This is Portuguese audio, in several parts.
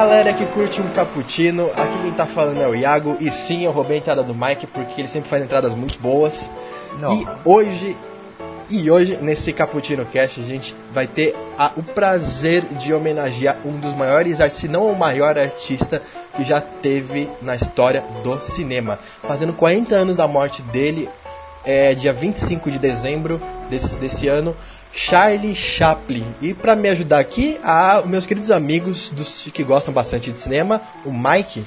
Galera que curte um cappuccino, aqui quem tá falando é o Iago e sim eu roubei a entrada do Mike porque ele sempre faz entradas muito boas. E hoje e hoje nesse Cappuccino Cast a gente vai ter a- o prazer de homenagear um dos maiores, se não o maior artista que já teve na história do cinema, fazendo 40 anos da morte dele, é dia 25 de dezembro desse, desse ano. Charlie Chaplin. E pra me ajudar aqui, há meus queridos amigos dos que gostam bastante de cinema, o Mike.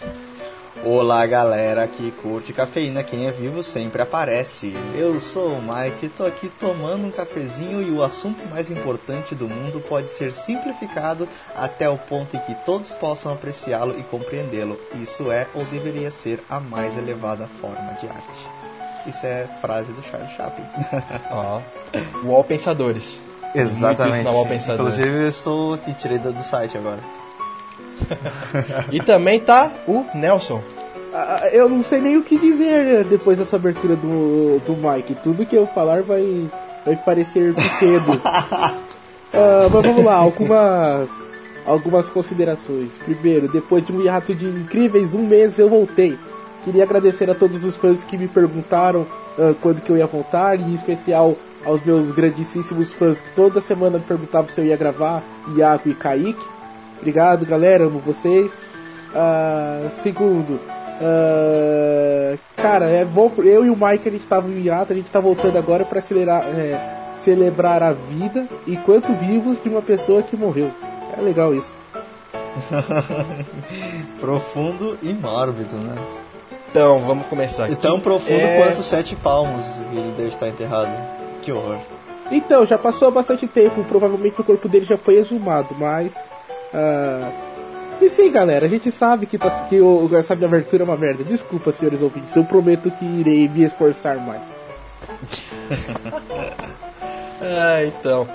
Olá galera que curte cafeína, quem é vivo sempre aparece. Eu sou o Mike, tô aqui tomando um cafezinho e o assunto mais importante do mundo pode ser simplificado até o ponto em que todos possam apreciá-lo e compreendê-lo. Isso é ou deveria ser a mais elevada forma de arte. Isso é frase do Charles Chaplin. Ó, Wall Pensadores. Wall Pensadores. Inclusive eu estou aqui, tirei do site agora. E também tá o Nelson. Ah, Eu não sei nem o que dizer depois dessa abertura do, do Mike. Tudo que eu falar vai, vai parecer pequeno. Ah, mas vamos lá, algumas, algumas considerações. Primeiro, depois de um hiato de incríveis um mês, eu voltei. Queria agradecer a todos os fãs que me perguntaram ah, quando que eu ia voltar, e em especial aos meus grandíssimos fãs que toda semana me perguntavam se eu ia gravar, Iago e Kaique. Obrigado, galera, amo vocês. Ah, segundo, ah, cara, é bom. Eu e o Mike a gente tava em hiato, a gente tá voltando agora pra acelerar, é, celebrar a vida enquanto vivos de uma pessoa que morreu. É legal isso. Profundo e mórbido, né? Então, vamos começar aqui. E tão profundo É, quanto sete palmos que ele deve estar enterrado. Que horror. Então, já passou bastante tempo, provavelmente o corpo dele já foi exumado, mas. ah, E sim, galera, a gente sabe que, tá, que o, essa minha abertura é uma merda. Desculpa, senhores ouvintes, eu prometo que irei me esforçar mais. Ah, então.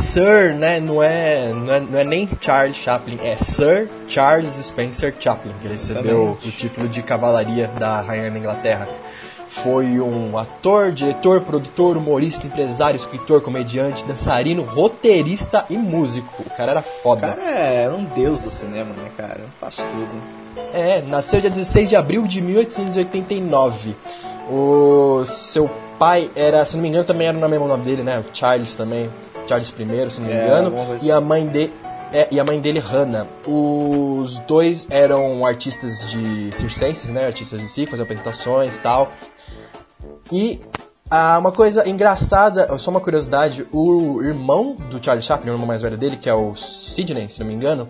Sir, né? Não é, não é, não é nem Charles Chaplin, é Sir Charles Spencer Chaplin, que recebeu Exatamente. o título de cavalaria da Rainha da Inglaterra. Foi um ator, diretor, produtor, humorista, empresário, escritor, comediante, dançarino, roteirista e músico. O cara era O foda. cara é, era um deus do cinema, né, cara? Faz tudo. É, nasceu dia 16 de abril de 1889. O seu pai era, se não me engano, também era o mesmo nome dele, né? Charles também. Charles I, se não me É, engano. coisa E a mãe dele. É, e a mãe dele, Hannah. Os dois eram artistas de circenses, né? Artistas de circo, apresentações e tal. E ah, uma coisa engraçada, só uma curiosidade, o irmão do Charlie Chaplin, o irmão mais velho dele, que é o Sidney, se não me engano,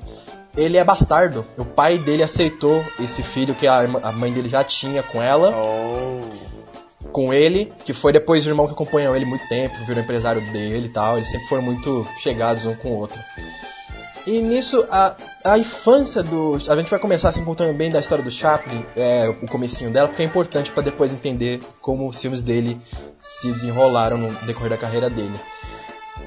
ele é bastardo. O pai dele aceitou esse filho que a, irmã- a mãe dele já tinha com ela, Oh. Com ele, que foi depois o irmão que acompanhou ele muito tempo, virou empresário dele e tal. Eles sempre foram muito chegados um com o outro. E nisso, a, a infância do. A gente vai começar assim contando bem da história do Chaplin, é, o comecinho dela, porque é importante para depois entender como os filmes dele se desenrolaram no decorrer da carreira dele.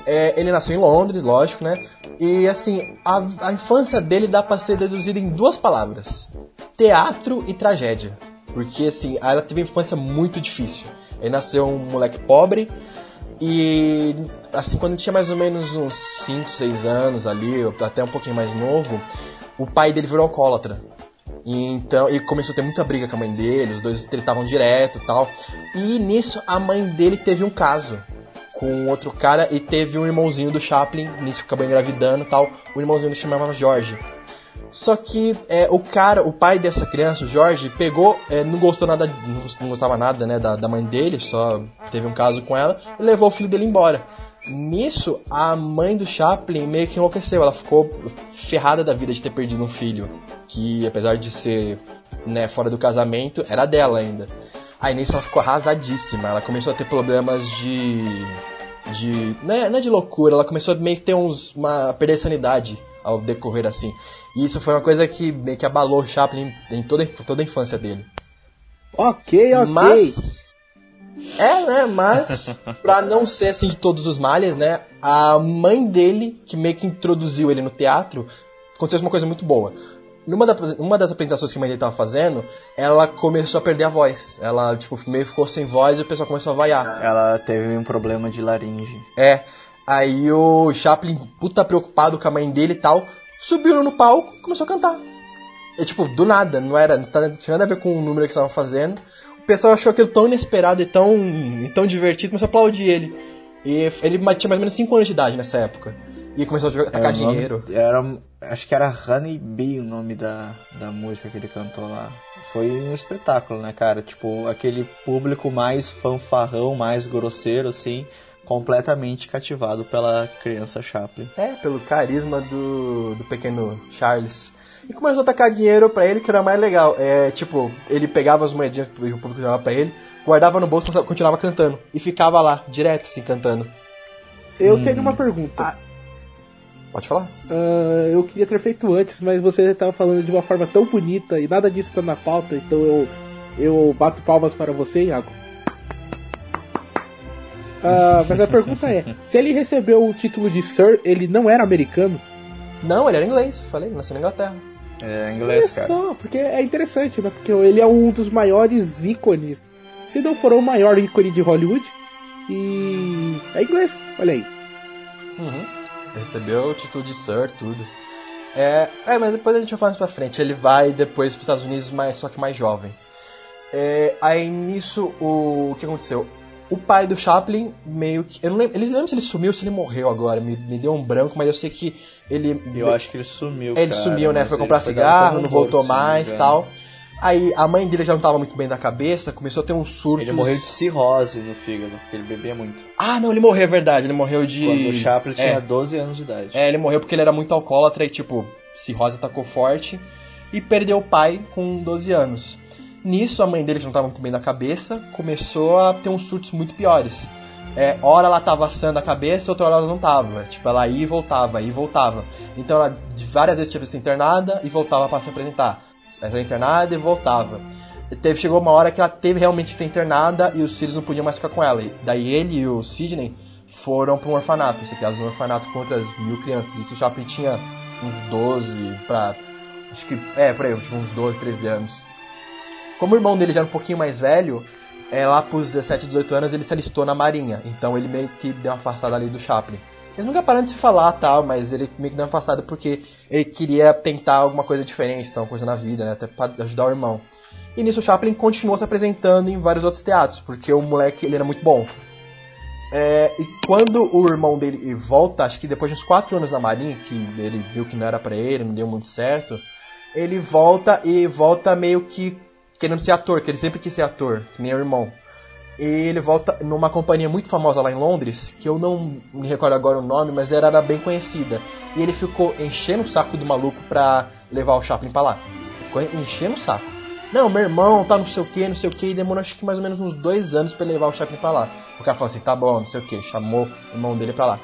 É, ele nasceu em Londres, lógico, né? E assim, a, a infância dele dá pra ser deduzida em duas palavras: teatro e tragédia. Porque assim, ela teve uma infância muito difícil. Ele nasceu um moleque pobre e assim, quando tinha mais ou menos uns 5, 6 anos ali, até um pouquinho mais novo, o pai dele virou alcoólatra. E então, e começou a ter muita briga com a mãe dele, os dois tretavam direto e tal. E nisso a mãe dele teve um caso com outro cara e teve um irmãozinho do Chaplin, nisso acabou engravidando e tal. O irmãozinho ele chamava Jorge. Só que é, o cara, o pai dessa criança, o Jorge, pegou, é, não gostou nada, não gost- não gostava nada, né, da, da mãe dele, só teve um caso com ela, e levou o filho dele embora. Nisso, a mãe do Chaplin meio que enlouqueceu, ela ficou ferrada da vida de ter perdido um filho, que apesar de ser, né, fora do casamento, era dela ainda. Aí nisso ela ficou arrasadíssima, ela começou a ter problemas de de. Não é, não é de loucura, ela começou a meio que ter uns. uma perder sanidade ao decorrer assim. E isso foi uma coisa que meio que abalou o Chaplin em toda, toda a infância dele. Ok, ok. Mas. É, né? Mas, pra não ser assim de todos os males, né? A mãe dele, que meio que introduziu ele no teatro, aconteceu uma coisa muito boa. Numa da- uma das apresentações que a mãe dele tava fazendo, ela começou a perder a voz. Ela, tipo, meio ficou sem voz e o pessoal começou a vaiar. Ela teve um problema de laringe. É. Aí o Chaplin, puta preocupado com a mãe dele e tal, subiu no palco e começou a cantar. E, tipo, do nada, não era, não tinha nada a ver com o número que estavam fazendo. O pessoal achou aquilo tão inesperado e tão, e tão divertido, começou a aplaudir ele. E ele tinha mais ou menos 5 anos de idade nessa época. E começou a jogar- nome- dinheiro. Era, acho que era Honey Bee o nome da, da música que ele cantou lá. Foi um espetáculo, né, cara? Tipo, aquele público mais fanfarrão, mais grosseiro, assim, completamente cativado pela criança Chaplin. É, pelo carisma do, do pequeno Charles. E começou a tacar dinheiro pra ele, que era mais legal. É, tipo, ele pegava as moedinhas que o público dava pra ele, guardava no bolso e continuava cantando. E ficava lá, direto assim, cantando. Eu Hum. tenho uma pergunta. Ah. Pode falar? Ah, eu queria ter feito antes, mas você estava falando de uma forma tão bonita e nada disso tá na pauta, então eu, eu bato palmas para você, Iago. Ah, mas a pergunta é: se ele recebeu o título de Sir, ele não era americano? Não, ele era inglês, falei, nasceu na Inglaterra. É Olha inglês, cara. só, porque é interessante, né? Porque ele é um dos maiores ícones, se não for o maior ícone de Hollywood, e é inglês, olha aí. Uhum. Recebeu o título de Sir, tudo. É, é, mas depois a gente vai falar mais pra frente. Ele vai depois pros Estados Unidos, mas só que mais jovem. É, aí nisso, o, o que aconteceu? O pai do Chaplin meio que. Eu não lembro, ele, eu não lembro se ele sumiu ou se ele morreu agora. Me, me deu um branco, mas eu sei que ele. Eu acho que ele sumiu, Ele cara, sumiu, né? Foi comprar cigarro, não voltou mais tal. Aí a mãe dele já não tava muito bem da cabeça, começou a ter um surto. Ele morreu de cirrose no fígado, porque ele bebia muito. Ah, não, ele morreu, é verdade. Ele morreu de. Quando o Chaplin É. tinha 12 anos de idade. É, ele morreu porque ele era muito alcoólatra e, tipo, cirrose atacou forte. E perdeu o pai com 12 anos. Nisso, a mãe dele, que não estava muito bem da cabeça, começou a ter uns surtos muito piores. É, hora ela tava assando a cabeça, outra hora ela não tava. Tipo, ela ia e voltava, ia e voltava. Então ela várias vezes tinha sido internada e voltava para se apresentar. Ela era internada e voltava. Teve, chegou uma hora que ela teve realmente que ser internada e os filhos não podiam mais ficar com ela. E daí ele e o Sidney foram para um orfanato, ser criados num orfanato com outras mil crianças. Isso o Chaplin tinha uns 12 pra. Acho que. É, por aí, tipo uns 12, 13 anos. Como o irmão dele já era um pouquinho mais velho, é, lá pros 17, 18 anos ele se alistou na marinha. Então ele meio que deu uma afastada ali do Chaplin. Eles nunca pararam de se falar tal, mas ele meio que deu uma afastada porque ele queria tentar alguma coisa diferente, então, coisa na vida, né? Até pra ajudar o irmão. E nisso o Chaplin continuou se apresentando em vários outros teatros, porque o moleque ele era muito bom. É, e quando o irmão dele volta, acho que depois de uns 4 anos na Marinha, que ele viu que não era pra ele, não deu muito certo, ele volta e volta meio que querendo ser ator, que ele sempre quis ser ator, que nem o irmão. E ele volta numa companhia muito famosa lá em Londres, que eu não me recordo agora o nome, mas era, era bem conhecida. E ele ficou enchendo o saco do maluco pra levar o Chaplin pra lá. Ficou enchendo o saco. Não, meu irmão tá não sei o que, não sei o que, e demorou acho que mais ou menos uns dois anos ele levar o Chaplin pra lá. O cara falou assim, tá bom, não sei o que, chamou o irmão dele pra lá.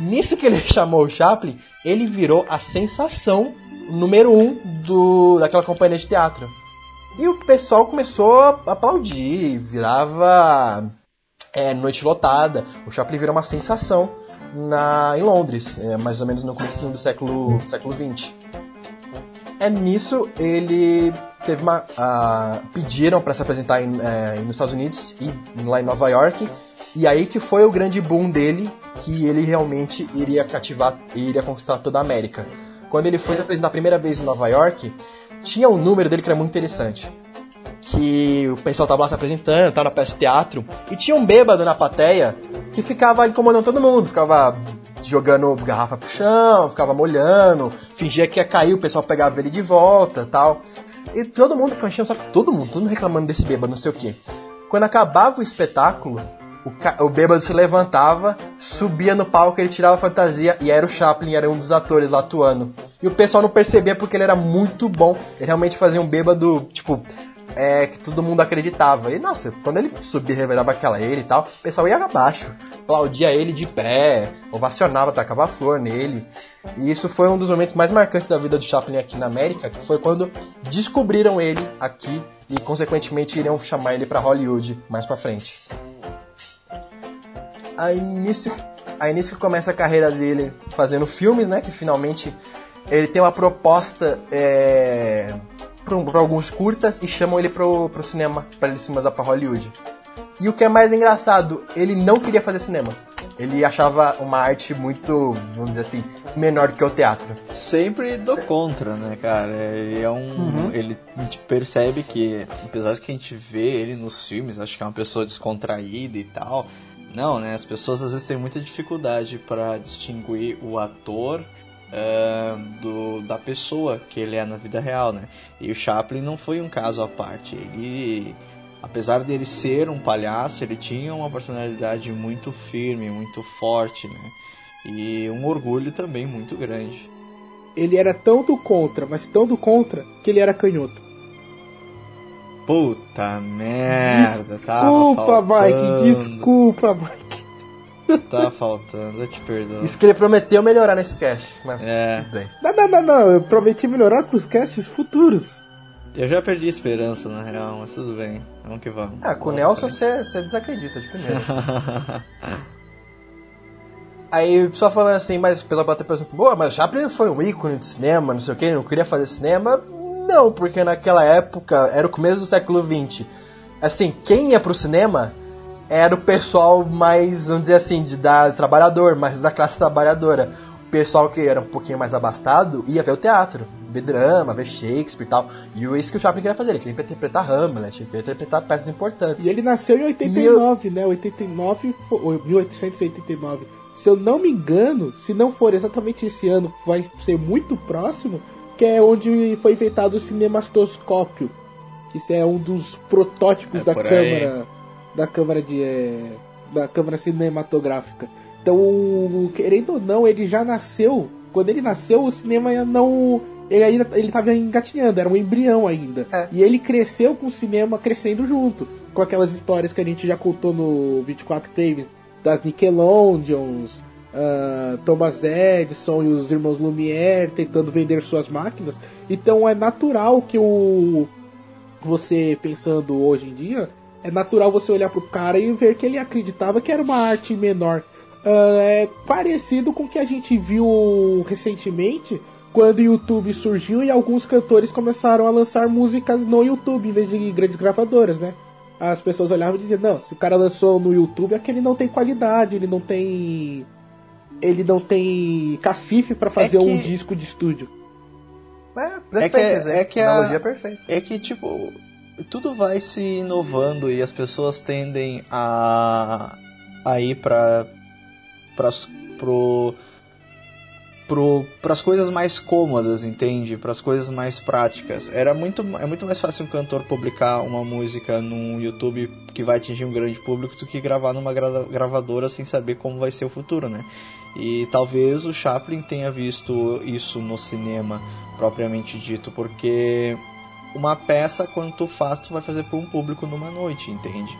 Nisso que ele chamou o Chaplin, ele virou a sensação número um do, daquela companhia de teatro. E o pessoal começou a aplaudir, virava é, noite lotada. O Chaplin virou uma sensação na, em Londres, é, mais ou menos no começo do século, século XX. É nisso ele teve uma. pediram para se apresentar em, é, nos Estados Unidos e lá em Nova York. E aí que foi o grande boom dele, que ele realmente iria cativar e iria conquistar toda a América. Quando ele foi se apresentar a primeira vez em Nova York, tinha um número dele que era muito interessante. Que o pessoal tava lá se apresentando, tava na peça de teatro, e tinha um bêbado na plateia que ficava incomodando todo mundo, ficava jogando garrafa pro chão, ficava molhando, fingia que ia cair, o pessoal pegava ele de volta tal. E todo mundo ficava todo mundo, todo mundo reclamando desse bêbado, não sei o que. Quando acabava o espetáculo, o, o bêbado se levantava, subia no palco, ele tirava a fantasia e era o Chaplin, era um dos atores lá atuando. E o pessoal não percebia porque ele era muito bom. Ele realmente fazia um bêbado, tipo, é, que todo mundo acreditava. E nossa, quando ele subia, revelava aquela ele e tal, o pessoal ia abaixo, aplaudia ele de pé, ovacionava, tacava flor nele. E isso foi um dos momentos mais marcantes da vida do Chaplin aqui na América, que foi quando descobriram ele aqui e consequentemente iriam chamar ele para Hollywood mais para frente. Aí nisso, aí nisso que começa a carreira dele fazendo filmes, né? Que finalmente ele tem uma proposta é, para alguns curtas e chamam ele pro, pro cinema, para ele se mudar para Hollywood. E o que é mais engraçado, ele não queria fazer cinema. Ele achava uma arte muito, vamos dizer assim, menor do que o teatro. Sempre do contra, né, cara? Ele é um. Uhum. Ele a gente percebe que, apesar de que a gente vê ele nos filmes, acho que é uma pessoa descontraída e tal. Não, né? As pessoas às vezes têm muita dificuldade para distinguir o ator uh, do, da pessoa que ele é na vida real, né? E o Chaplin não foi um caso à parte. Ele, apesar dele ser um palhaço, ele tinha uma personalidade muito firme, muito forte, né? E um orgulho também muito grande. Ele era do contra, mas do contra, que ele era canhoto. Puta merda, tá? Desculpa, Mike, desculpa, Mike. Tá faltando, eu te perdoo. Isso que ele prometeu melhorar nesse cast, mas é. tudo bem. Não, não, não, não, eu prometi melhorar pros casts futuros. Eu já perdi a esperança, na real, mas tudo bem. Vamos que vamos. Ah, com o Nelson você desacredita de primeira. Aí o pessoal falando assim, mas o pessoal pode ter pensado, boa, mas o Chaplin foi um ícone de cinema, não sei o que, não queria fazer cinema. Não, porque naquela época, era o começo do século XX. Assim, quem ia pro cinema era o pessoal mais, vamos dizer assim, de, da trabalhador, mais da classe trabalhadora. O pessoal que era um pouquinho mais abastado ia ver o teatro, ver drama, ver Shakespeare e tal. E o isso que o Chaplin queria fazer, ele queria interpretar Hamlet, ele queria interpretar peças importantes. E ele nasceu em 89, eu... né? 89, 1889. Se eu não me engano, se não for exatamente esse ano, vai ser muito próximo, que é onde foi inventado o cinematoscópio. Isso é um dos protótipos é da câmera, da câmera de é, da câmera cinematográfica. Então, querendo ou não, ele já nasceu. Quando ele nasceu, o cinema não ele ainda ele estava engatinhando, era um embrião ainda. É. E ele cresceu com o cinema crescendo junto, com aquelas histórias que a gente já contou no 24 Frames das Nickelodeons, uh, Thomas Edison e os irmãos Lumière tentando vender suas máquinas. Então é natural que o você pensando hoje em dia, é natural você olhar pro cara e ver que ele acreditava que era uma arte menor. Uh, é parecido com o que a gente viu recentemente quando o YouTube surgiu e alguns cantores começaram a lançar músicas no YouTube em vez de grandes gravadoras, né? As pessoas olhavam e diziam, não, se o cara lançou no YouTube é que ele não tem qualidade, ele não tem ele não tem cacife para fazer é que... um disco de estúdio. É, é que, é, é que a analogia é perfeita. É que tipo tudo vai se inovando e as pessoas tendem a a ir para para pro para as coisas mais cômodas, entende? Para as coisas mais práticas. Era muito, é muito mais fácil um cantor publicar uma música no YouTube que vai atingir um grande público do que gravar numa gravadora sem saber como vai ser o futuro, né? E talvez o Chaplin tenha visto isso no cinema propriamente dito, porque uma peça quando tu faz, tu vai fazer para um público numa noite, entende?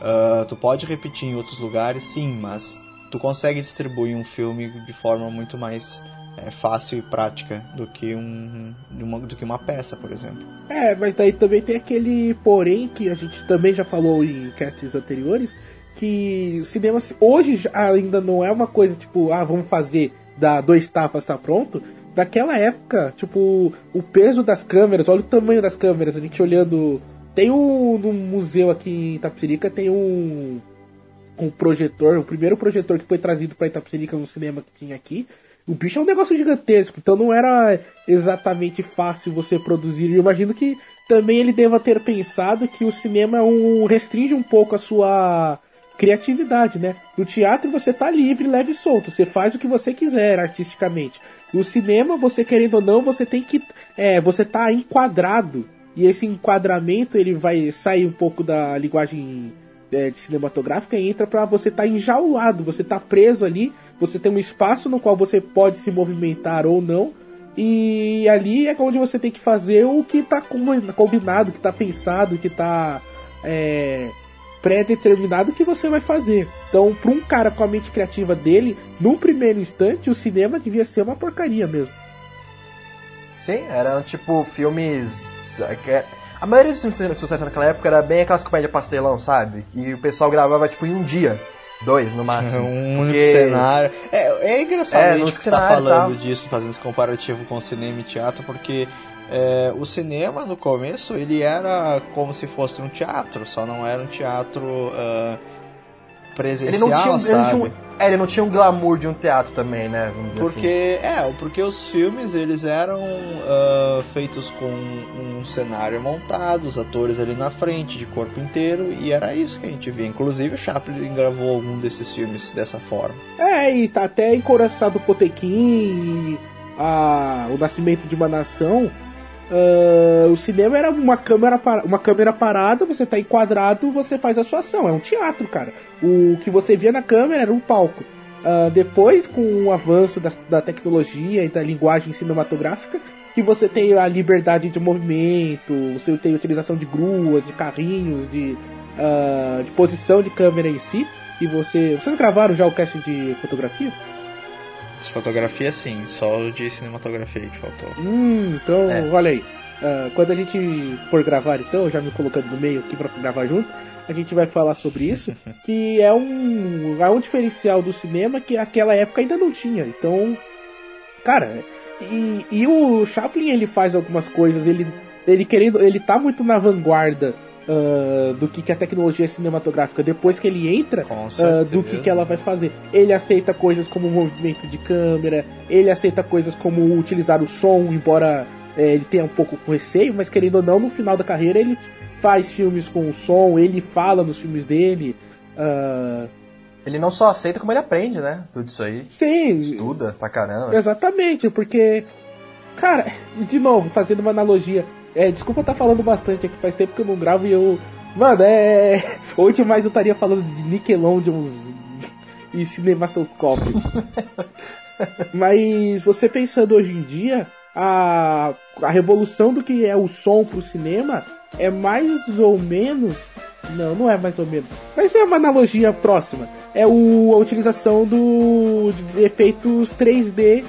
Uh, tu pode repetir em outros lugares, sim, mas tu consegue distribuir um filme de forma muito mais é, fácil e prática do que, um, uma, do que uma peça, por exemplo. É, mas daí também tem aquele porém que a gente também já falou em casts anteriores, que o cinema hoje ainda não é uma coisa tipo, ah, vamos fazer, dá dois tapas, tá pronto. Naquela época, tipo, o peso das câmeras, olha o tamanho das câmeras, a gente olhando. Tem um no museu aqui em Itapirica, tem um um projetor, o primeiro projetor que foi trazido para Itapecerica no cinema que tinha aqui. O bicho é um negócio gigantesco, então não era exatamente fácil você produzir. Eu imagino que também ele deva ter pensado que o cinema um, restringe um pouco a sua criatividade, né? No teatro você tá livre, leve e solto, você faz o que você quiser artisticamente. No cinema, você querendo ou não, você tem que. É, você tá enquadrado. E esse enquadramento ele vai sair um pouco da linguagem é, cinematográfica entra para você estar tá enjaulado, você tá preso ali, você tem um espaço no qual você pode se movimentar ou não, E ali é onde você tem que fazer o que tá combinado, que tá pensado, que tá é, pré-determinado que você vai fazer. Então, para um cara com a mente criativa dele, num primeiro instante, o cinema devia ser uma porcaria mesmo. Sim, eram tipo filmes. A maioria dos filmes de sucesso naquela época era bem aquelas comédias pastelão, sabe? Que o pessoal gravava tipo em um dia. Dois, no máximo. Um único Porque... cenário. É, é engraçado é, a gente estar tá falando disso, fazendo esse comparativo com cinema e teatro, porque é, o cinema no começo ele era como se fosse um teatro, só não era um teatro uh, presencial, ele não tinha, sabe? Ele não tinha um, é, ele não tinha um glamour de um teatro também, né? porque assim. é, porque os filmes eles eram uh, feitos com um cenário montado, os atores ali na frente, de corpo inteiro, e era isso que a gente via. Inclusive o Chaplin gravou algum desses filmes dessa forma. É, e tá até encoraçado o Potequim, a, o Nascimento de uma Nação Uh, o cinema era uma câmera, uma câmera parada, você tá enquadrado, você faz a sua ação. É um teatro, cara. O que você via na câmera era um palco. Uh, depois, com o avanço da, da, tecnologia e da linguagem cinematográfica, que você tem a liberdade de movimento, você tem a utilização de gruas, de carrinhos, de, uh, de posição de câmera em si. E você. Vocês gravaram já o cast de fotografia? Fotografia sim, só de cinematografia que faltou. Hum, então, é. olha aí. Uh, quando a gente for gravar, então, já me colocando no meio aqui para gravar junto, a gente vai falar sobre isso, que é um, é um diferencial do cinema que aquela época ainda não tinha. Então, cara, e, e o Chaplin ele faz algumas coisas, ele, ele querendo, ele tá muito na vanguarda uh, do que, que a tecnologia cinematográfica, depois que ele entra, uh, do que, que ela vai fazer. Ele aceita coisas como movimento de câmera, ele aceita coisas como utilizar o som, embora é, ele tenha um pouco com receio, mas querendo ou não, no final da carreira ele faz filmes com o som, ele fala nos filmes dele. Uh... Ele não só aceita, como ele aprende, né? Tudo isso aí. Sim. Estuda pra caramba. Exatamente, porque. Cara, de novo, fazendo uma analogia, é, desculpa estar tá falando bastante aqui, faz tempo que eu não gravo e eu. Mano, é. Hoje mais eu estaria falando de Nickelodeons e cinematoscópio. Mas você pensando hoje em dia, a, a revolução do que é o som pro cinema é mais ou menos. Não, não é mais ou menos. Mas é uma analogia próxima. É o, a utilização do, de efeitos 3D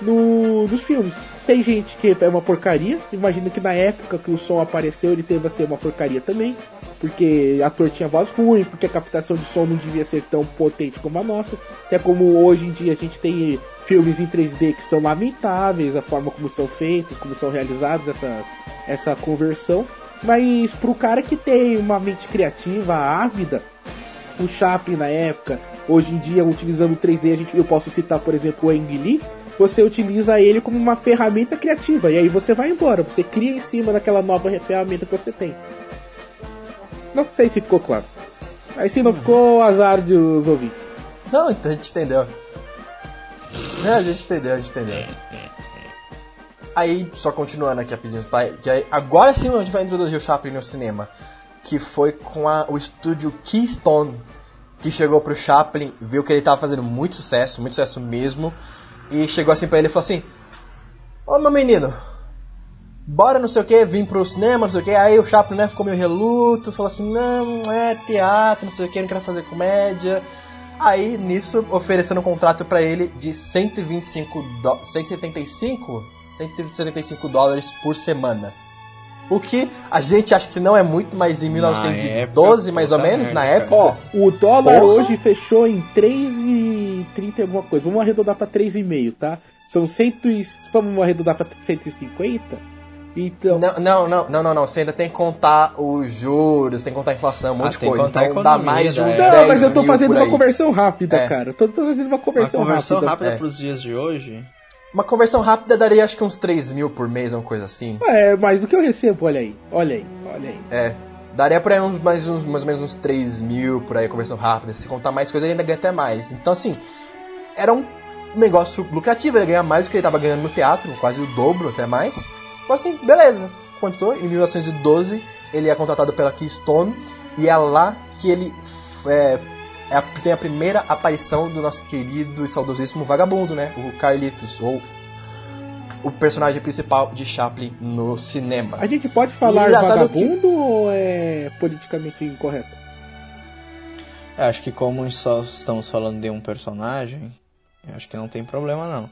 no, nos filmes. Tem gente que é uma porcaria. Imagino que na época que o som apareceu ele teve a ser uma porcaria também. Porque ator tinha voz ruim, porque a captação de som não devia ser tão potente como a nossa. Até como hoje em dia a gente tem filmes em 3D que são lamentáveis, a forma como são feitos, como são realizados essa, essa conversão. Mas pro cara que tem uma mente criativa, ávida, o Chaplin na época, hoje em dia utilizando 3D, a gente, eu posso citar, por exemplo, o Ang Lee, você utiliza ele como uma ferramenta criativa. E aí você vai embora, você cria em cima daquela nova ferramenta que você tem. Não sei se ficou claro. Aí se não ficou, azar dos ouvintes. Não, a gente entendeu. É, a gente entendeu, a gente entendeu. Aí, só continuando aqui rapidinho, que aí, agora sim a gente vai introduzir o Chaplin no cinema. Que foi com a, o estúdio Keystone que chegou pro Chaplin, viu que ele tava fazendo muito sucesso, muito sucesso mesmo, e chegou assim pra ele e falou assim: Ô meu menino, bora não sei o que, vim pro cinema, não sei o que. Aí o Chaplin né, ficou meio reluto, falou assim: Não, é teatro, não sei o que, não quero fazer comédia. Aí nisso oferecendo um contrato para ele de 125 do... 175 175 dólares por semana. O que a gente acha que não é muito, mas em 1912, época, mais ou menos, na época. Ó, o dólar Porra. hoje fechou em 3,30 alguma coisa. Vamos arredondar pra 3,5, tá? São 100 e... Vamos arredondar pra 150? Então... Não, não, não, não, não, não. Você ainda tem que contar os juros, tem que contar a inflação, um monte ah, de coisa. Então dá mais de uns Não, mas eu tô fazendo uma conversão rápida, é. cara. Tô, tô, fazendo uma conversão, uma conversão rápida. rápida é. pros dias de hoje? Uma conversão rápida daria acho que uns 3 mil por mês, uma coisa assim. É, mais do que eu recebo, olha aí. Olha aí, olha aí. É. Daria por aí uns, mais, uns, mais ou menos uns 3 mil por aí, conversão rápida. Se contar mais coisas, ele ainda ganha até mais. Então, assim, era um negócio lucrativo. Ele ganha mais do que ele estava ganhando no teatro, quase o dobro, até mais. Então, assim, beleza. Contou. Em 1912, ele é contratado pela Keystone. E é lá que ele é, é a, tem a primeira aparição do nosso querido e saudosíssimo vagabundo, né? O Carlitos, ou o personagem principal de Chaplin no cinema. A gente pode falar vagabundo ou é politicamente incorreto? Eu acho que como só estamos falando de um personagem, eu acho que não tem problema não.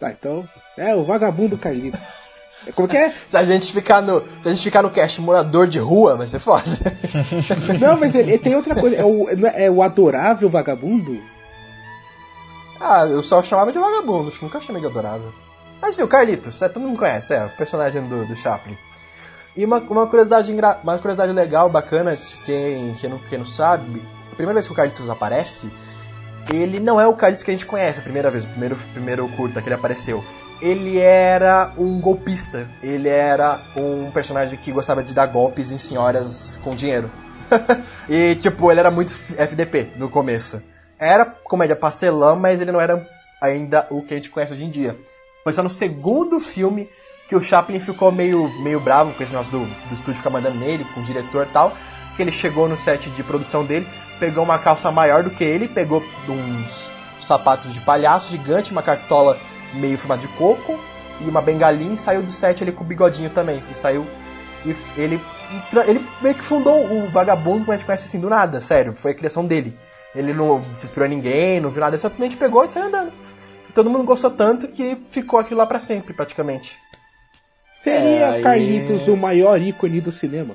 Tá, então. É o vagabundo Carlito. Como que é? Se a gente ficar no, se a gente ficar no cast morador de rua, vai ser foda. Não, mas ele, ele tem outra coisa. É o, é- é o adorável vagabundo? Ah, eu só chamava de vagabundo, acho que nunca chamei de adorável. Mas viu, Carlitos, é, todo mundo conhece, é o personagem do, do Chaplin. E uma, uma, curiosidade uma curiosidade legal, bacana, de quem, quem, não, quem não sabe, a primeira vez que o Carlitos aparece, ele não é o Carlitos que a gente conhece a primeira vez, o primeiro, primeiro curta que ele apareceu. Ele era um golpista, ele era um personagem que gostava de dar golpes em senhoras com dinheiro. e, tipo, ele era muito FDP no começo. Era comédia pastelão, mas ele não era ainda o que a gente conhece hoje em dia. Foi só no segundo filme que o Chaplin ficou meio, meio bravo com esse negócio do, do estúdio ficar mandando nele, com o diretor e tal. Que ele chegou no set de produção dele, pegou uma calça maior do que ele, pegou uns sapatos de palhaço gigante, uma cartola meio formada de coco e uma bengalinha e saiu do set ali com o bigodinho também. E saiu. E ele, ele meio que fundou o vagabundo, como a gente conhece assim, do nada, sério. Foi a criação dele. Ele não se inspirou em ninguém, não viu nada, ele simplesmente pegou e saiu andando. E todo mundo gostou tanto que ficou aquilo lá pra sempre, praticamente. Seria É, aí- Carlitos o maior ícone do cinema?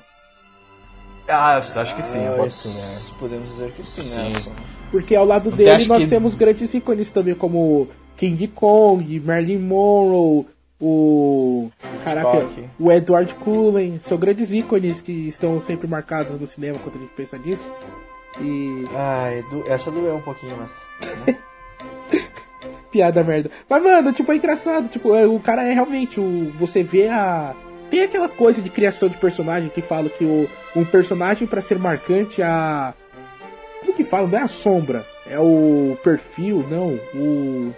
Ah, acho que sim, Ah, sim, Podemos dizer que sim, Sim. Nelson. Porque ao lado dele nós que- temos grandes ícones também, como King Kong, Marilyn Monroe, o. Caraca, o Edward Cullen. São grandes ícones que estão sempre marcados no cinema quando a gente pensa nisso. E. Do- essa doeu um pouquinho, mas. Piada merda. Mas, mano, tipo, é engraçado. Tipo, é, o cara é realmente. O, você vê a. Tem aquela coisa de criação de personagem que fala que o, um personagem pra ser marcante a. Como que fala? Não é a sombra. É o perfil, não. O.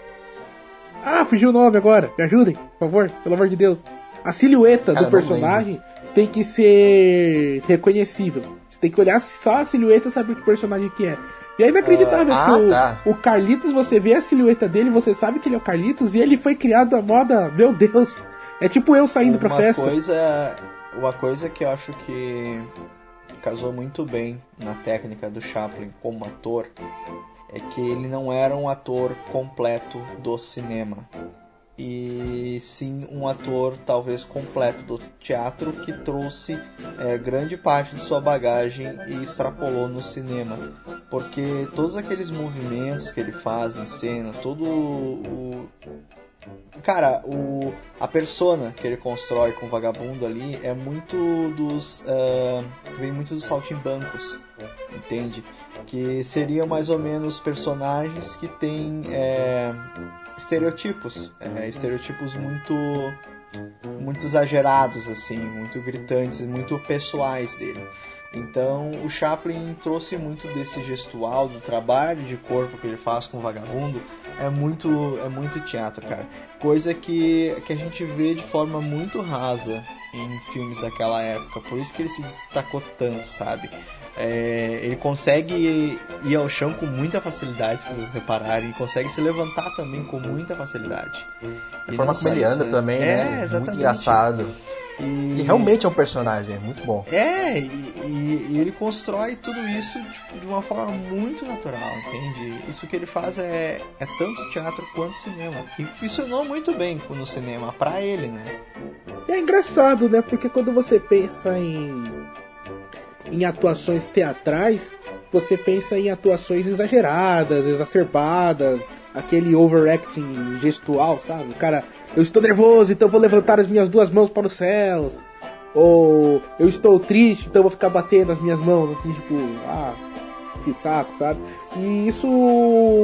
Ah, fugiu o nome agora. Me ajudem, por favor, pelo amor de Deus. A silhueta Cara, do personagem tem que ser reconhecível. Você tem que olhar só a silhueta e saber que personagem que é. E é inacreditável Ah, que o, tá. o Carlitos, você vê a silhueta dele, você sabe que ele é o Carlitos e ele foi criado à moda, meu Deus. É tipo eu saindo pra uma festa. Coisa, uma coisa que eu acho que casou muito bem na técnica do Chaplin como ator é que ele não era um ator completo do cinema. E sim um ator talvez completo do teatro que trouxe é, grande parte de sua bagagem e extrapolou no cinema. Porque todos aqueles movimentos que ele faz em cena, todo o, Cara, o, a persona que ele constrói com o vagabundo ali é muito dos. ah, vem muito dos saltimbancos, entende? Que seriam mais ou menos personagens que têm é, estereotipos. é, estereotipos muito. muito exagerados, assim, muito gritantes, muito pessoais dele. Então o Chaplin trouxe muito desse gestual, do trabalho de corpo que ele faz com o vagabundo, é muito, é muito teatro, cara. Coisa que, que a gente vê de forma muito rasa em filmes daquela época, por isso que ele se destacou tanto, sabe? É, ele consegue ir ao chão com muita facilidade, se vocês repararem, e consegue se levantar também com muita facilidade. A E forma como ele anda né? também, é, né? Exatamente. Muito engraçado. E, E realmente é um personagem, é muito bom. é, e, e- e ele constrói tudo isso tipo, de uma forma muito natural, entende? Isso que ele faz é, é tanto teatro quanto cinema. E funcionou muito bem no cinema, pra ele, né? E é engraçado, né? Porque quando você pensa em, em atuações teatrais, você pensa em atuações exageradas, exacerbadas, aquele overacting gestual, sabe? O cara, eu estou nervoso, então vou levantar as minhas duas mãos para o céu. Ou eu estou triste, então vou ficar batendo as minhas mãos, assim, tipo, ah, que saco, sabe? E isso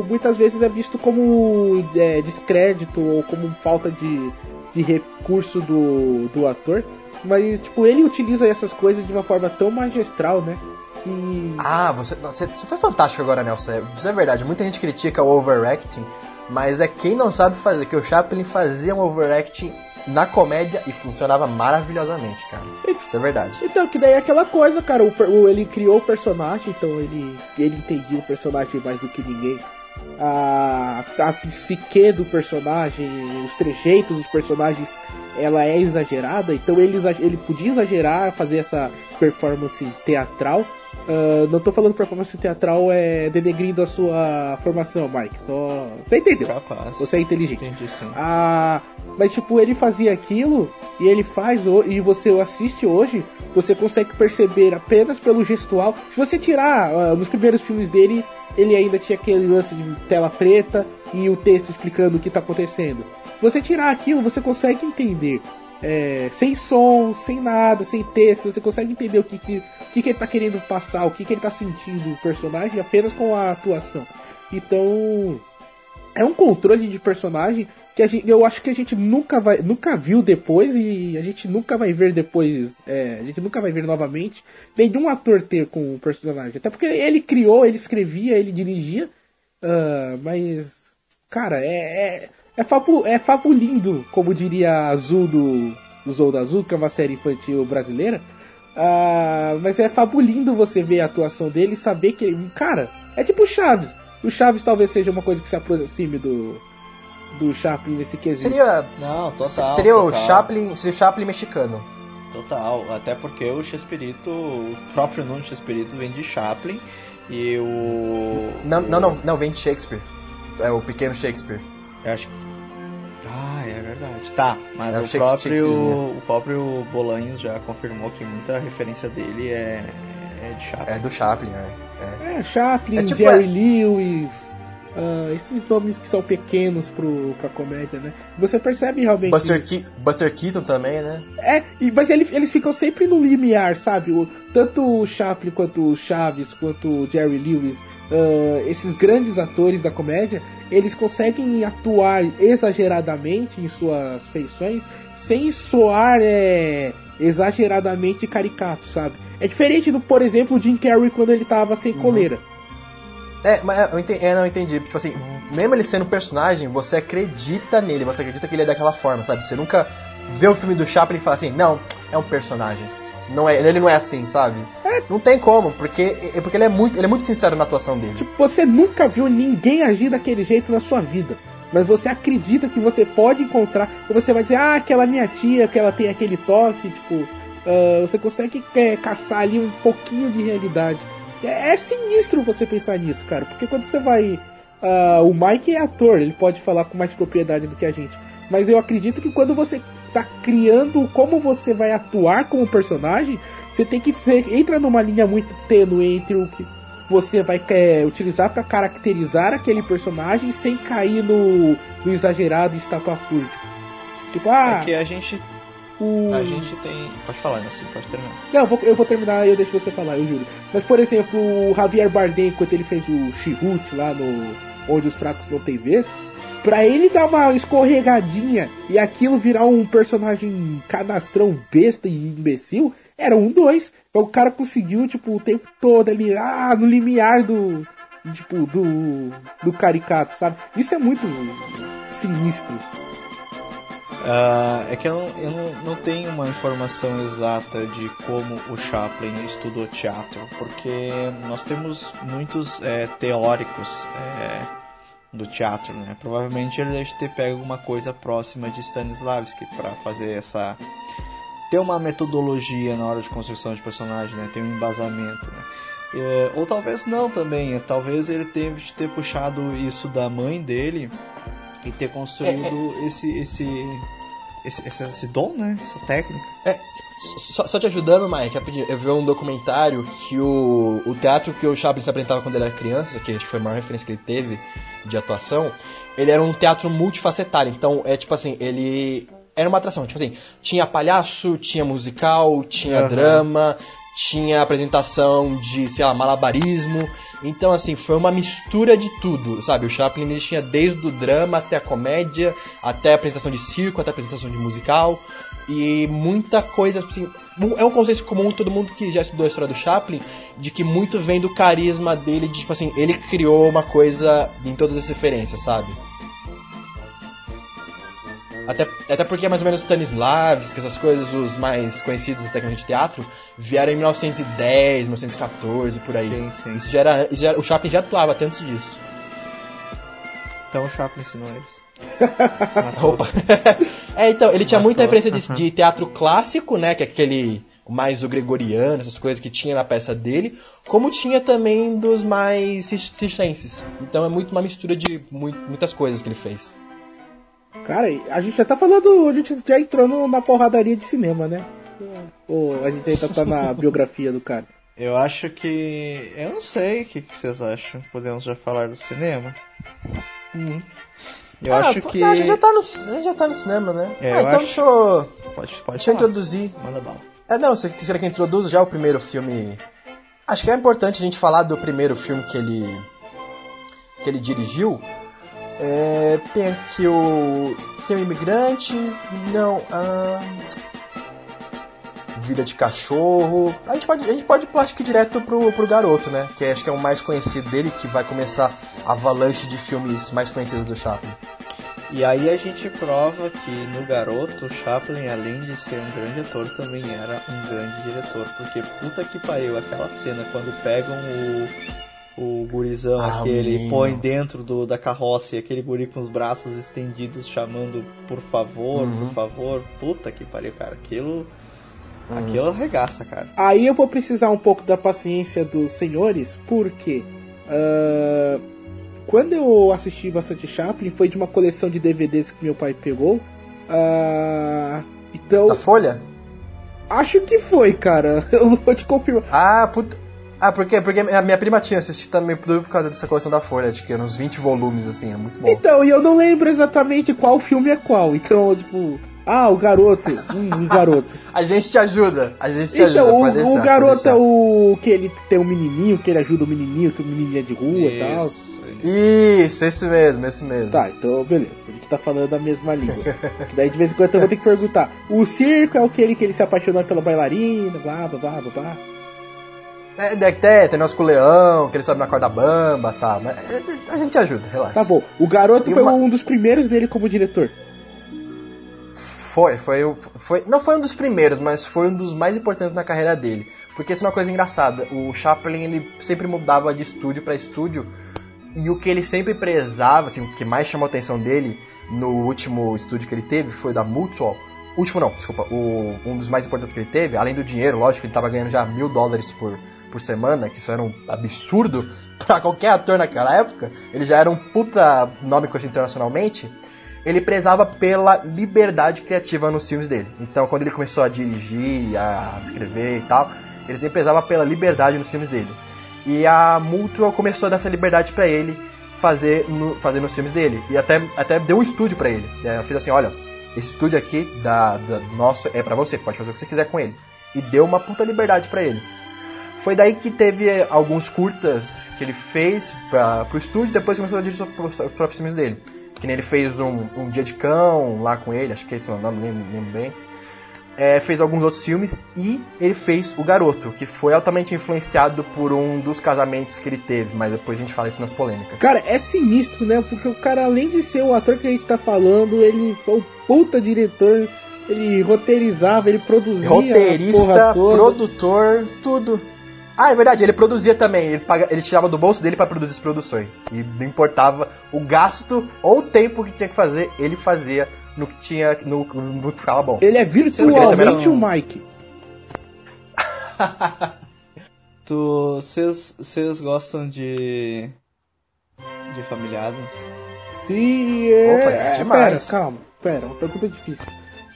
muitas vezes é visto como é, descrédito ou como falta de, de recurso do, do ator. Mas, tipo, ele utiliza essas coisas de uma forma tão magistral, né? E. Ah, você, você, você foi fantástico agora, Nelson. É- Isso é verdade. Muita gente critica o overacting, mas é quem não sabe fazer. Que o Chaplin fazia um overacting na comédia e funcionava maravilhosamente, cara. Isso é verdade. Então, que daí é aquela coisa, cara. O, o- ele criou o personagem, então ele, ele entendia o personagem mais do que ninguém. a, a psique do personagem, os trejeitos dos personagens, ela é exagerada, então ele, ele podia exagerar, fazer essa performance teatral. Ah, não tô falando performance teatral é denegrindo a sua formação, Mike. Só. Você entendeu? Capaz. Você é inteligente. Entendi sim. Ah, mas tipo, ele fazia aquilo e ele faz e você o assiste hoje, você consegue perceber apenas pelo gestual. Se você tirar ah, nos primeiros filmes dele, ele ainda tinha aquele lance de tela preta e o texto explicando o que tá acontecendo. Se você tirar aquilo, você consegue entender. É, sem som, sem nada, sem texto, você consegue entender o que, que, que, que ele tá querendo passar, o que, que ele tá sentindo o personagem apenas com a atuação. Então, é um controle de personagem que gente, eu acho que a gente nunca vai, nunca viu depois e a gente nunca vai ver depois, é, a gente nunca vai ver novamente nenhum ator ter com o personagem. Até porque ele criou, ele escrevia, ele dirigia, ah, mas cara, é é, é, fabu, é fabulindo, como diria Azul do, do Zou da Azul, que é uma série infantil brasileira. Ah, mas é fabulindo você ver a atuação dele e saber que ele, cara, é tipo o Chaves. O Chaves talvez seja uma coisa que se aproxime do, do Chaplin nesse quesito. Seria. Não, total. seria o total. Chaplin. Seria o Chaplin mexicano. Total, até porque o Chespirito, o próprio nome Chespirito vem de Chaplin e o. Não, não, não, não, vem de Shakespeare. É o pequeno Shakespeare. Eu acho que. Ah, é verdade. Tá, mas É o próprio, o próprio Bolanhos já confirmou que muita referência dele é, é de Chaplin. É do Chaplin, é. é. É, Chaplin, É tipo Jerry é- Lewis, ah, esses nomes que são pequenos pro, pra comédia, né? Você percebe realmente. Buster. Ke Buster Keaton também, né? É, e- mas ele- eles ficam sempre no limiar, sabe? O, tanto o Chaplin quanto o Chaves, quanto o Jerry Lewis, ah, esses grandes atores da comédia, eles conseguem atuar exageradamente em suas feições sem soar é, exageradamente caricato, sabe? É diferente do, por exemplo, o Jim Carrey quando ele tava sem coleira. É, mas eu entendi, é, não eu entendi. Tipo assim, mesmo ele sendo um personagem, você acredita nele, você acredita que ele é daquela forma, sabe? Você nunca vê o filme do Chaplin e fala assim, não, é um personagem. Não é, ele não é assim, sabe? Não tem como, porque, é porque ele é muito, ele é muito sincero na atuação dele. Tipo, você nunca viu ninguém agir daquele jeito na sua vida. Mas você acredita que você pode encontrar. E você vai dizer, ah, aquela minha tia, que ela tem aquele toque, tipo. ah, você consegue é, caçar ali um pouquinho de realidade. É, é sinistro você pensar nisso, cara. Porque quando você vai. ah, o Mike é ator, ele pode falar com mais propriedade do que a gente. Mas eu acredito que quando você tá criando como você vai atuar como personagem, você tem que. Você entra numa linha muito tênue entre o que você vai é, utilizar para caracterizar aquele personagem sem cair no, no exagerado estapafúrdio. Tipo, ah, É que a gente, o. a gente tem. Pode falar, não sei, pode terminar. Não, eu vou, eu vou terminar e eu deixo você falar, eu juro. Mas, por exemplo, o Javier Bardem, quando ele fez o Chihut lá no Onde os Fracos Não Têm Vez, pra ele dar uma escorregadinha e aquilo virar um personagem cadastrão besta e imbecil, era um dois. Então, o cara conseguiu, tipo, o tempo todo ali, ah, no limiar do. Tipo, do. do caricato, sabe? Isso é muito sinistro. Ah, é que eu, eu não, não tenho uma informação exata de como o Chaplin estudou teatro, porque nós temos muitos é, teóricos é, do teatro, né? Provavelmente ele deve ter pego alguma coisa próxima de Stanislavski para fazer essa ter uma metodologia na hora de construção de personagem, né? Ter um embasamento, né? É, ou talvez não também, talvez ele teve de ter puxado isso da mãe dele e ter construído esse, esse, esse, esse, esse dom, né? Essa técnica. Só, só te ajudando, Mike, rapidinho. Eu vi um documentário que o, o teatro que o Chaplin se apresentava quando ele era criança, que acho que foi a maior referência que ele teve de atuação, ele era um teatro multifacetário. Então, é tipo assim, ele era uma atração. Tipo assim, tinha palhaço, tinha musical, tinha Aham. drama, tinha apresentação de, sei lá, malabarismo. Então, assim, foi uma mistura de tudo, sabe? O Chaplin ele tinha desde o drama até a comédia, até a apresentação de circo, até a apresentação de musical. E muita coisa, assim, é um conceito comum todo mundo que já estudou a história do Chaplin, de que muito vem do carisma dele, de tipo assim, ele criou uma coisa em todas as referências, sabe? Até, até porque mais ou menos Stanislavski, essas coisas, os mais conhecidos da técnica de teatro, vieram em 1910, 1914, por aí. Sim, sim. Isso já era, já era- o Chaplin já atuava até antes disso. Então o Chaplin ensinou eles. Opa. é, então, ele tinha muita referência de, de teatro clássico, né? Que é aquele mais o gregoriano, essas coisas que tinha na peça dele, como tinha também dos mais circenses. Então é muito uma mistura de muito, muitas coisas que ele fez. Cara, a gente já tá falando, a gente já entrou no- na porradaria de cinema, né? Ou a gente ainda tá na biografia do cara? Eu acho que. Eu não sei o que, que vocês acham. Podemos já falar do cinema? Eu Ah, acho que. A gente já tá no, a gente já tá no cinema, né? É, ah, eu então acho- deixa eu, Pode, pode deixa eu introduzir. Manda bala. É, não, você será que eu introduzo já o primeiro filme? Acho que é importante a gente falar do primeiro filme que ele que ele dirigiu. É, tem aqui o tem o imigrante, não, ah, Vida de cachorro. A gente pode a gente pode que direto pro, pro garoto, né? Que acho que é o mais conhecido dele, que vai começar a avalanche de filmes mais conhecidos do Chaplin. E aí a gente prova que no Garoto, o Chaplin, além de ser um grande ator, também era um grande diretor. Porque puta que pariu, aquela cena quando pegam o, o gurizão Ah, aquele, menino. põe dentro do, da carroça e aquele guri com os braços estendidos chamando por favor, Uhum. por favor. Puta que pariu, cara. Aquilo, Uhum. aquilo arregaça, cara. Aí eu vou precisar um pouco da paciência dos senhores, porque ah, quando eu assisti bastante Chaplin foi de uma coleção de DVDs que meu pai pegou. Ah, então, Da Folha? acho que foi, cara. Eu não vou te confirmar. Ah, puta. Ah, por quê? Porque a minha prima tinha assistido também por causa dessa coleção da Folha, acho que eram uns 20 volumes, assim, é muito bom. Então, e eu não lembro exatamente qual filme é qual. Então, tipo, ah, o garoto. Hum, um garoto. A gente te ajuda, a gente te ajuda, Então, o, pode deixar, o garoto é o que ele tem um menininho, que ele ajuda o menininho, que o menininho é de rua e tal. Isso, isso. Isso, esse mesmo, esse mesmo. Tá, então beleza, a gente tá falando da mesma língua. Que Daí de vez em quando eu vou ter que perguntar. O circo é aquele que ele se apaixonou pela bailarina, blá blá blá blá blá. É, é, tem, tem nosso com o leão, que ele sobe na corda bamba e tal, mas é, é, a gente te ajuda, relaxa. Tá bom, o garoto foi uma- um dos primeiros dele como diretor. Foi, foi, o- foi. Não foi um dos primeiros, mas foi um dos mais importantes na carreira dele. Porque isso é uma coisa engraçada. O Chaplin ele sempre mudava de estúdio pra estúdio. E o que ele sempre prezava, assim, o que mais chamou a atenção dele no último estúdio que ele teve foi da Mutual. Último não, desculpa. O, um dos mais importantes que ele teve, além do dinheiro, lógico que ele tava ganhando já mil dólares por, por semana, que isso era um absurdo pra qualquer ator naquela época. Ele já era um puta nome conhecido internacionalmente ele prezava pela liberdade criativa nos filmes dele. Então, quando ele começou a dirigir, a escrever e tal, ele sempre prezava pela liberdade nos filmes dele. E a Mutual começou a dar essa liberdade pra ele fazer, no, fazer nos filmes dele. E até, até deu um estúdio pra ele. Ela fez assim, olha, esse estúdio aqui da, da nosso é pra você, pode fazer o que você quiser com ele. E deu uma puta liberdade pra ele. Foi daí que teve eh, alguns curtas que ele fez pra, pro estúdio, depois começou a dirigir os os próprios filmes dele. Que nem ele fez um, um Dia de Cão lá com ele, acho que esse é o nome, não lembro, lembro bem. É, fez alguns outros filmes e ele fez O Garoto, que foi altamente influenciado por um dos casamentos que ele teve, mas depois a gente fala isso nas polêmicas. Cara, é sinistro, né? Porque o cara, além de ser o ator que a gente tá falando, ele é um puta diretor, ele roteirizava, ele produzia. Roteirista, produtor, tudo. Ah, é verdade, ele produzia também, ele, paga- ele tirava do bolso dele pra produzir as produções. E não importava o gasto ou o tempo que tinha que fazer, ele fazia no que tinha, no, no que ficava bom. Ele é virtualmente o Mike. Tu, vocês gostam de de Família Adams? Sim, é. Opa, é, demais. Pera, calma, pera, uma pergunta difícil.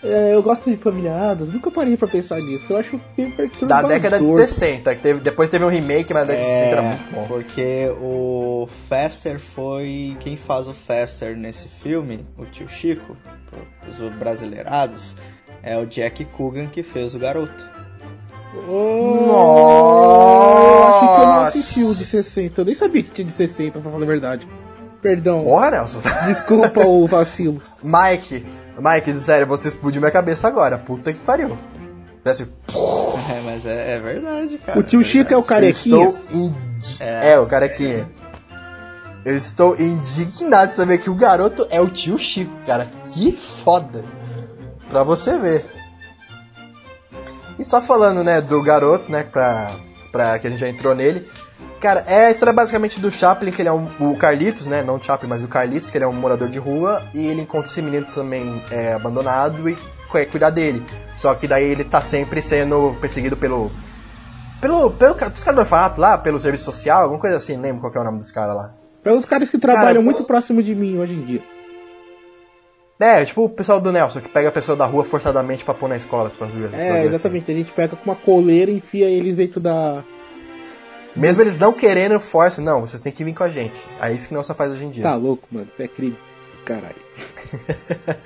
É, eu gosto de Família Adams, nunca parei pra pensar nisso. Eu acho bem Da perturbador. década de 60, que teve, depois teve um remake, mas da década de 60 era muito bom. porque o Fester foi quem faz o Fester nesse filme, o tio Chico, pros brasileirados, é o Jack Coogan que fez o garoto. Oh, Nossa! Acho que eu não assisti o de 60. Eu nem sabia que tinha de 60, pra falar a verdade. Perdão. Porra, Nelson. Desculpa o vacilo. Mike, Mike, sério, você explodiu minha cabeça agora. Puta que pariu. Desce. É, mas é, é verdade, cara. O tio Chico é o Eu carequinha. estou indi... É. é. o carequinha. Eu estou indignado de saber que o garoto é o tio Chico, cara. Que foda. Pra você ver. E só falando, né, do garoto, né, pra, pra que a gente já entrou nele. Cara, é a história basicamente do Chaplin, que ele é um, o Carlitos, né? Não o Chaplin, mas o Carlitos, que ele é um morador de rua, e ele encontra esse menino também é, abandonado e quer cuidar dele. Só que daí ele tá sempre sendo perseguido pelo. Pelo. pelo os caras do orfanato lá, pelo serviço social, alguma coisa assim, lembro qual que é o nome dos caras lá. Pelos caras que trabalham Cara, muito eu- próximo de mim hoje em dia. É, tipo o pessoal do Nelson, que pega a pessoa da rua forçadamente pra pôr na escola, zoeira. É, exatamente. A gente pega com uma coleira e enfia eles dentro da. Mesmo eles não querendo, força, não, você tem que vir com a gente. É isso que Nelson faz hoje em dia. Tá louco, mano. É crime. Caralho.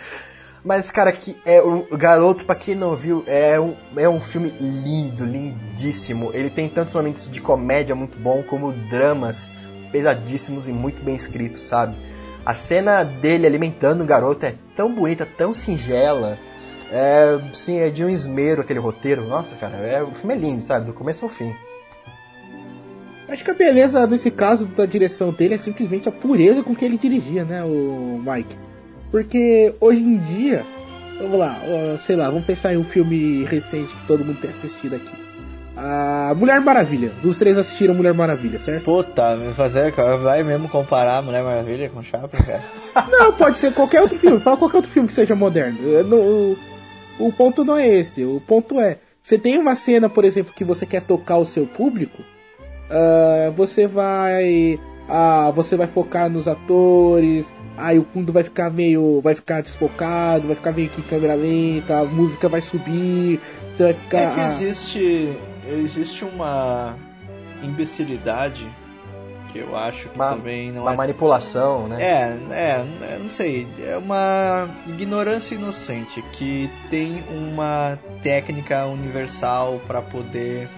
Mas, cara, que é o Garoto, pra quem não viu, é um, é um filme lindo, lindíssimo. Ele tem tantos momentos de comédia muito bom, como dramas pesadíssimos e muito bem escritos, sabe? A cena dele alimentando o garoto é tão bonita, tão singela. É, sim, é de um esmero aquele roteiro. Nossa, cara, é, o filme é lindo, sabe? Do começo ao fim. Acho que a beleza nesse caso da direção dele é simplesmente a pureza com que ele dirigia, né, o Mike? Porque hoje em dia, vamos lá, sei lá, vamos pensar em um filme recente que todo mundo tem assistido aqui. A Mulher Maravilha. Dos três assistiram Mulher Maravilha, certo? Puta, me fazer, vai mesmo comparar Mulher Maravilha com Chaplin, cara. Não, pode ser qualquer outro filme. Fala qualquer outro filme que seja moderno. O, o ponto não é esse. O ponto é, você tem uma cena, por exemplo, que você quer tocar o seu público, ah, você vai, ah, você vai focar nos atores. Aí o fundo vai ficar meio, vai ficar desfocado, vai ficar meio que em câmera lenta, a música vai subir, você vai ficar. É que existe, existe uma imbecilidade que eu acho que Uma- também não Uma é manipulação, né? É, é, eu não sei, é uma ignorância inocente que tem uma técnica universal para poder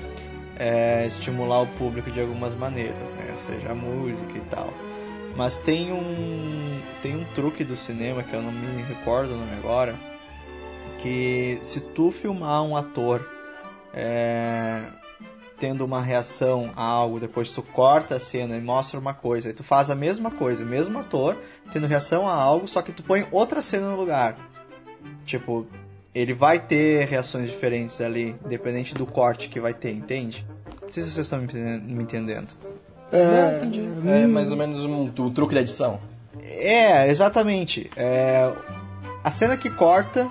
é, estimular o público de algumas maneiras, né? Seja a música e tal. Mas tem um tem um truque do cinema que eu não me recordo o nome agora, que se tu filmar um ator é, tendo uma reação a algo, depois tu corta a cena e mostra uma coisa, e tu faz a mesma coisa, o mesmo ator tendo reação a algo, só que tu põe outra cena no lugar. Tipo, ele vai ter reações diferentes ali, independente do corte que vai ter, entende? Não sei se vocês estão me entendendo- me entendendo. É, É mais ou menos um, o truque da edição. É, exatamente. É, a cena que corta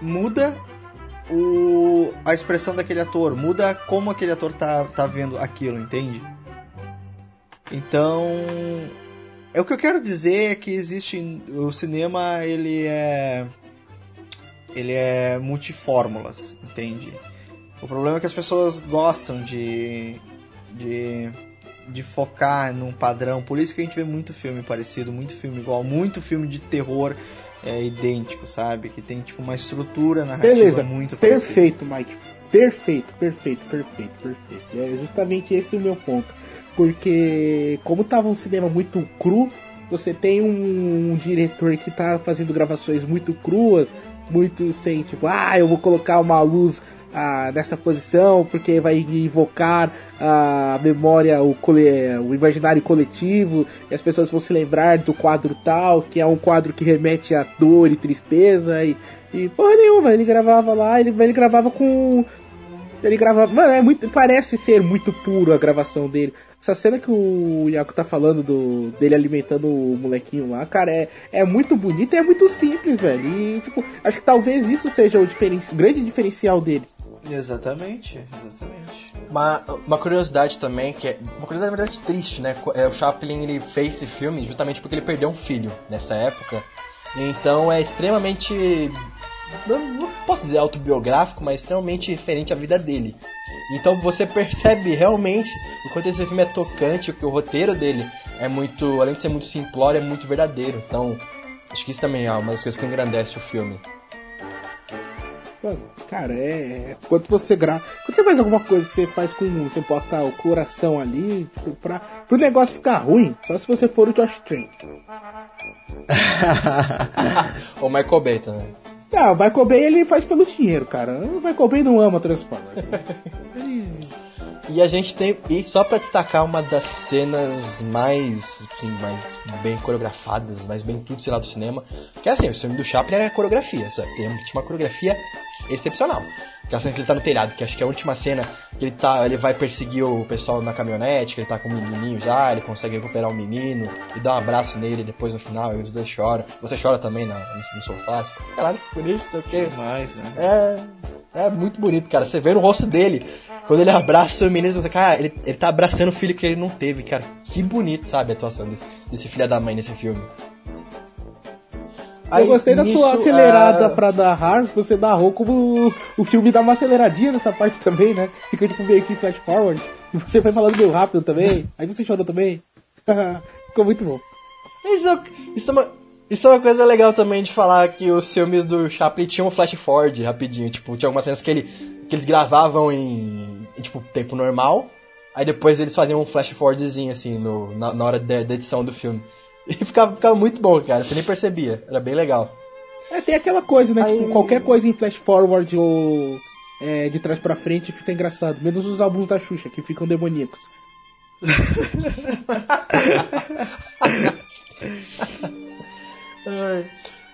muda o, a expressão daquele ator, muda como aquele ator tá, tá vendo aquilo, entende? Então, é o que eu quero dizer é que existe o cinema, ele é ele é multifórmulas, entende? O problema é que as pessoas gostam de de de focar num padrão. Por isso que a gente vê muito filme parecido, muito filme igual, muito filme de terror é, idêntico, sabe? Que tem tipo uma estrutura narrativa Beleza, muito parecida. perfeito, Mike. Perfeito, perfeito, perfeito, perfeito. É justamente esse o meu ponto. Porque, como tava um cinema muito cru, você tem um, um diretor que tá fazendo gravações muito cruas, muito sem, tipo, ah, eu vou colocar uma luz ah, nessa posição porque vai invocar a memória, o, o imaginário coletivo, e as pessoas vão se lembrar do quadro tal, que é um quadro que remete a dor e tristeza, e, e porra nenhuma, ele gravava lá, ele, ele gravava com. Ele gravava. Mano, é muito, parece ser muito puro a gravação dele. Essa cena que o Iaco tá falando do, dele alimentando o molequinho lá, cara, é, é muito bonita e é muito simples, velho. E, tipo, acho que talvez isso seja o, o grande diferencial dele. Exatamente, exatamente. Uma, uma curiosidade também, que é uma curiosidade na verdade triste, né? É, o Chaplin ele fez esse filme justamente porque ele perdeu um filho nessa época. Então é extremamente. Não, não posso dizer autobiográfico, mas extremamente referente à vida dele. Então você percebe realmente o quanto esse filme é tocante, que o roteiro dele é muito, além de ser muito simplório, é muito verdadeiro. Então acho que isso também é uma das coisas que engrandece o filme. Cara, é. Quando você grava. Quando você faz alguma coisa que você faz com. Você bota o coração ali, tipo, pra, pro negócio ficar ruim, só se você for o Josh Trank. o Michael Bay também. Não, o Michael Bay ele faz pelo dinheiro, cara. O Michael Bay não ama Transformers. E a gente tem. E só pra destacar uma das cenas mais. Assim, mais bem coreografadas, mais bem tudo, sei lá, do cinema. Que é assim, o filme do Chaplin era coreografia, sabe? Tinha uma coreografia excepcional. Aquela cena que ele tá no telhado, que acho que é a última cena que ele tá. Ele vai perseguir o pessoal na caminhonete, que ele tá com o menininho já, ele consegue recuperar o menino e dá um abraço nele depois no final, e os dois choram. Você chora também na, no, no sofá. Caralho, que bonito, não sei o. Demais, né? É. É muito bonito, cara. Você vê no rosto dele. Quando ele abraça o menino, você, cara, ele, ele tá abraçando o filho que ele não teve, cara. Que bonito, sabe, a atuação desse, desse filho da mãe nesse filme. Eu gostei da nisso, sua acelerada ah, pra narrar, você narrou como o filme dá uma aceleradinha nessa parte também, né? Fica tipo meio que flash forward. E você foi falando meio rápido também. Aí você chorou também. Ficou muito bom. Isso, isso, é uma, isso é uma coisa legal também de falar que os filmes do Chaplin tinham um flash forward rapidinho. Tipo, tinha algumas cenas que, ele, que eles gravavam em, em, tipo, tempo normal. Aí depois eles faziam um flash forwardzinho, assim, no, na, na hora da, da edição do filme. E ficava, ficava muito bom, cara. Você nem percebia. Era bem legal. É, tem aquela coisa, né? Aí- Tipo, qualquer coisa em flash forward ou é, de trás pra frente fica engraçado. Menos os álbuns da Xuxa, que ficam demoníacos. Ai.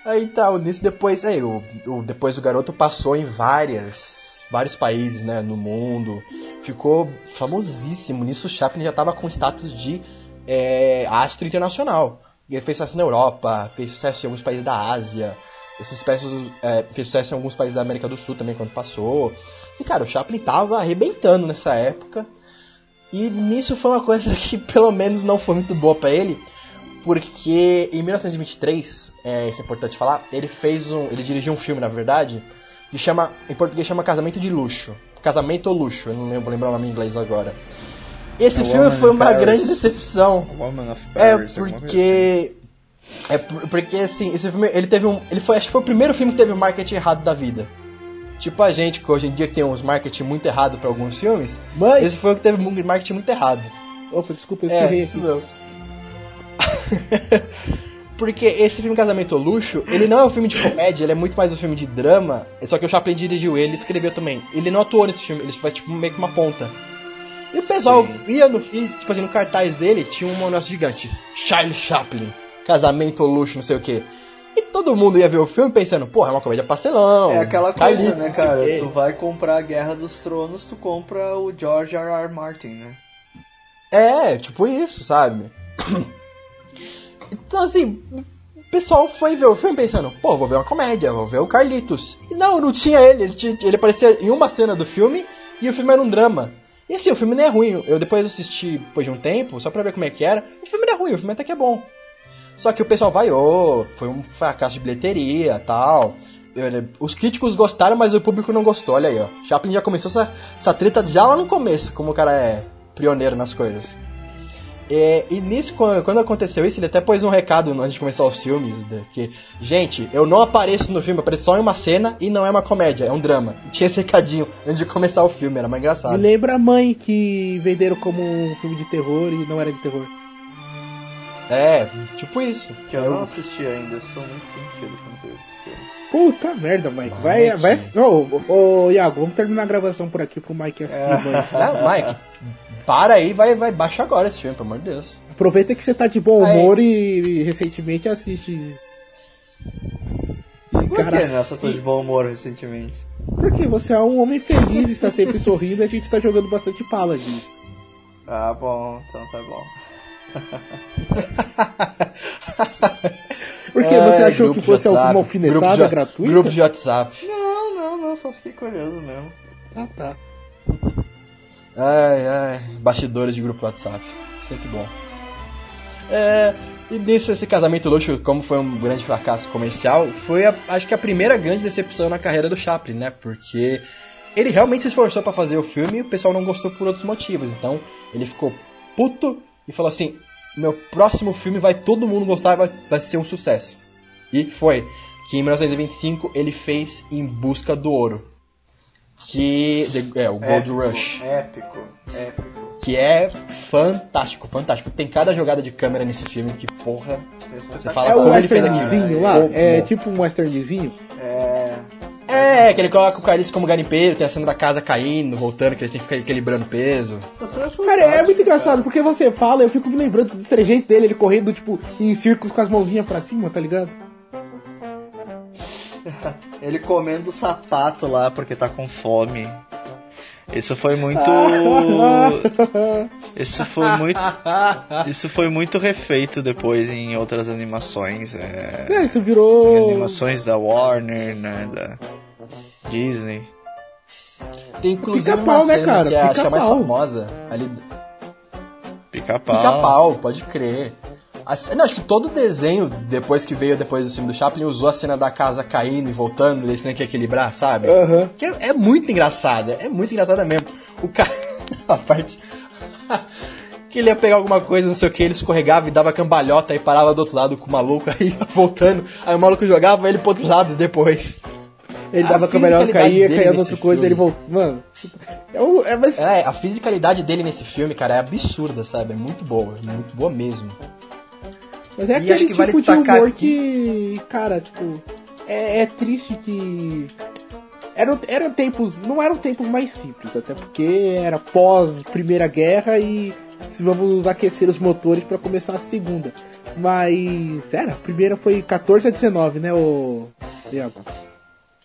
Aí tá, nisso depois, aí, o, o- depois o garoto passou em várias, vários países, né, no mundo, ficou famosíssimo. Nisso o Chaplin já tava com status de é, astro internacional. Ele fez sucesso na Europa, fez sucesso em alguns países da Ásia, fez sucesso, é, fez sucesso em alguns países da América do Sul também quando passou. E cara, o Chaplin tava arrebentando nessa época. E nisso foi uma coisa que pelo menos não foi muito boa pra ele, porque em 1923, é, isso é importante falar, ele fez um, ele dirigiu um filme, na verdade, que chama, em português chama Casamento de Luxo. Casamento ou Luxo, eu não vou lembrar o nome em inglês agora. Esse A filme Woman foi uma Paris. grande decepção. Woman of É Paris, alguma coisa assim. porque é por- porque assim, esse filme, ele teve um, ele foi, acho que foi o primeiro filme que teve o marketing errado da vida. Tipo a gente que hoje em dia tem uns marketing muito errado pra alguns filmes, Mãe! esse foi o que teve um marketing muito errado. Opa, desculpa, eu É, isso mesmo. Porque esse filme Casamento Luxo, ele não é um filme de comédia, ele é muito mais um filme de drama. Só que o Chaplin dirigiu ele e escreveu também. Ele não atuou nesse filme, ele faz tipo meio que uma ponta. E o pessoal Sim. ia no, e, tipo assim, no cartaz dele tinha um negócio gigante. Charlie Chaplin, Casamento Luxo, não sei o que. E todo mundo ia ver o filme pensando, porra, é uma comédia pastelão. É aquela coisa, né, cara? Tu vai comprar a Guerra dos Tronos, tu compra o George R. R. Martin, né? É, tipo isso, sabe? Então, assim, o pessoal foi ver o filme pensando, pô, vou ver uma comédia, vou ver o Carlitos. E não, não tinha ele, ele, tinha- ele aparecia em uma cena do filme e o filme era um drama. E assim, o filme não é ruim, eu depois assisti depois de um tempo, só pra ver como é que era, o filme não é ruim, o filme até que é bom. Só que o pessoal vaiou, foi um fracasso de bilheteria tal. Ele- Os críticos gostaram, mas o público não gostou, olha aí, ó. Chaplin já começou essa, essa treta já lá no começo, como o cara é pioneiro nas coisas. É, e nisso, quando, aconteceu isso, ele até pôs um recado antes de começar os filmes, né, que, gente, eu não apareço no filme, eu apareço só em uma cena e não é uma comédia, é um drama. Tinha esse recadinho antes de começar o filme, era mais Me engraçado. lembra a mãe que venderam como um filme de terror e não era de terror. É, tipo isso. Que eu Eu- não assisti ainda, estou muito sentido quanto esse filme. Puta merda, Mike. Vai, vai. Ô, ô, Iago, vamos terminar a gravação por aqui pro Mike assistir, mãe. Não, Mike, para aí, vai, vai, baixa agora esse filme, pelo amor de Deus. Aproveita que você tá de bom humor e, e recentemente assiste. Por que Cara, nessa tô de bom humor recentemente? porque você é um homem feliz, está sempre sorrindo e a gente tá jogando bastante pala disso. Ah, bom, então tá bom. Por que É, você achou grupo que fosse WhatsApp, alguma grupo alfinetada de- gratuita? Grupo de WhatsApp. Não, não, não, só fiquei curioso mesmo. Ah, tá. Ai, ai, bastidores de grupo WhatsApp. Sempre bom. É, e nisso, esse casamento luxo, como foi um grande fracasso comercial, foi, a- acho que a primeira grande decepção na carreira do Chaplin, né? Porque ele realmente se esforçou pra fazer o filme e o pessoal não gostou por outros motivos. Então, ele ficou puto e falou assim: meu próximo filme vai todo mundo gostar, vai, vai ser um sucesso. E foi. Que em 1925 ele fez Em Busca do Ouro. Que. É, o Gold Épico, Rush Épico, épico. que é fantástico, fantástico. Tem cada jogada de câmera nesse filme que, porra, você fala É o como ele fez aquilo. westernzinho lá? Pô, É pô. tipo um westernzinho? É. É, que ele coloca o Carlitos como garimpeiro, tem a cena da casa caindo, voltando, que eles têm que ficar equilibrando peso. Cara, é muito engraçado, porque você fala, eu fico me lembrando do trejeito dele, ele correndo, tipo, em círculos com as mãozinhas pra cima, tá ligado? Ele comendo o sapato lá porque tá com fome. Isso foi muito. Isso foi muito. Isso foi muito refeito depois em outras animações. É... É, isso virou. Em animações da Warner, né? Da Disney. Tem inclusive Pica-pau, uma né, cena cara? que é, é a mais famosa. Ali, Pica-pau. Pica-pau, pode crer. A acho que todo desenho, depois que veio depois do filme do Chaplin, usou a cena da casa caindo e voltando, e esse nem que equilibrar, sabe? Aham. Que é, é muito engraçada, é muito engraçada mesmo. O cara. A parte. que ele ia pegar alguma coisa, não sei o que, ele escorregava e dava cambalhota e parava do outro lado com o maluco, aí voltando, aí o maluco jogava ele pro outro lado depois. Ele A dava fisicalidade caía, caía outra coisa, ele voltou. Mano. É, é, mas, É, a fisicalidade dele nesse filme, cara, é absurda, sabe? É muito boa, é muito boa mesmo. Mas é E aquele acho que tipo vale de humor aqui- que. Cara, tipo. É, é triste que. Eram, eram tempos. Não eram tempos mais simples, até porque era pós Primeira Guerra e se vamos aquecer os motores pra começar a segunda. Mas. Era, a primeira foi 14 a 19, né, o. Diego?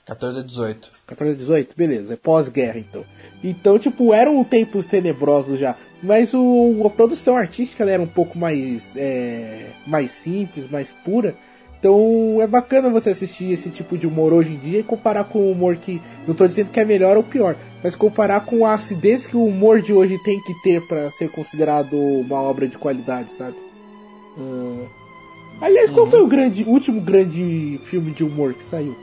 14 a 18. 14 a 18? Beleza, é pós-guerra então. Então, tipo, eram tempos tenebrosos já. Mas o, a produção artística ela era um pouco mais, é, mais simples, mais pura. Então é bacana você assistir esse tipo de humor hoje em dia e comparar com o humor que. Não tô dizendo que é melhor ou pior, mas comparar com a acidez que o humor de hoje tem que ter para ser considerado uma obra de qualidade, sabe? Ah, Aliás, qual foi o grande, último grande filme de humor que saiu?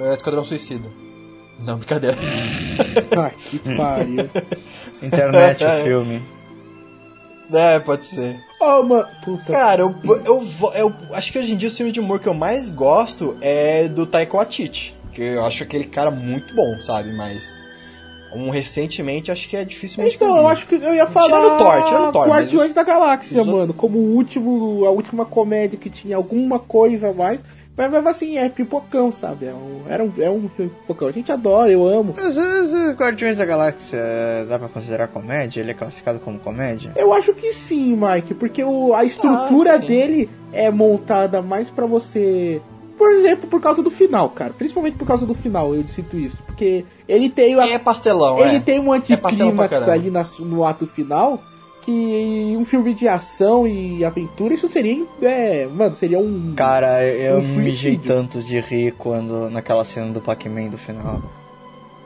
É, Esquadrão Suicida. Não, brincadeira. Ai, que pariu. Internet, filme. É, pode ser. Oh, mano. Puta. Cara, eu, eu, vou- eu acho que hoje em dia o filme de humor que eu mais gosto é do Taika Waititi. Que eu acho aquele cara muito bom, sabe? Mas um recentemente acho que é dificilmente Então, eu acho que eu ia falar. Tirando o Thor, tirando o Thor, mas Guardiões os- da Galáxia, os mano. Como o último, a última comédia que tinha alguma coisa a mais. Mas mesmo assim, é pipocão, sabe? É um, era um, é um pipocão. A gente adora, eu amo. Às vezes, Guardiões da Galáxia dá pra considerar comédia? Ele é classificado como comédia? Eu acho que sim, Mike, porque o, a estrutura Ah, dele é montada mais pra você. Por exemplo, por causa do final, cara. Principalmente por causa do final, eu sinto isso. Porque ele tem a É pastelão, Ele é. tem um pastelão pra anticlímax caramba. ali na- no ato final que um filme de ação e aventura, isso seria. É, mano, seria um. Cara, eu Um me mijei tanto de rir quando naquela cena do Pac-Man do final.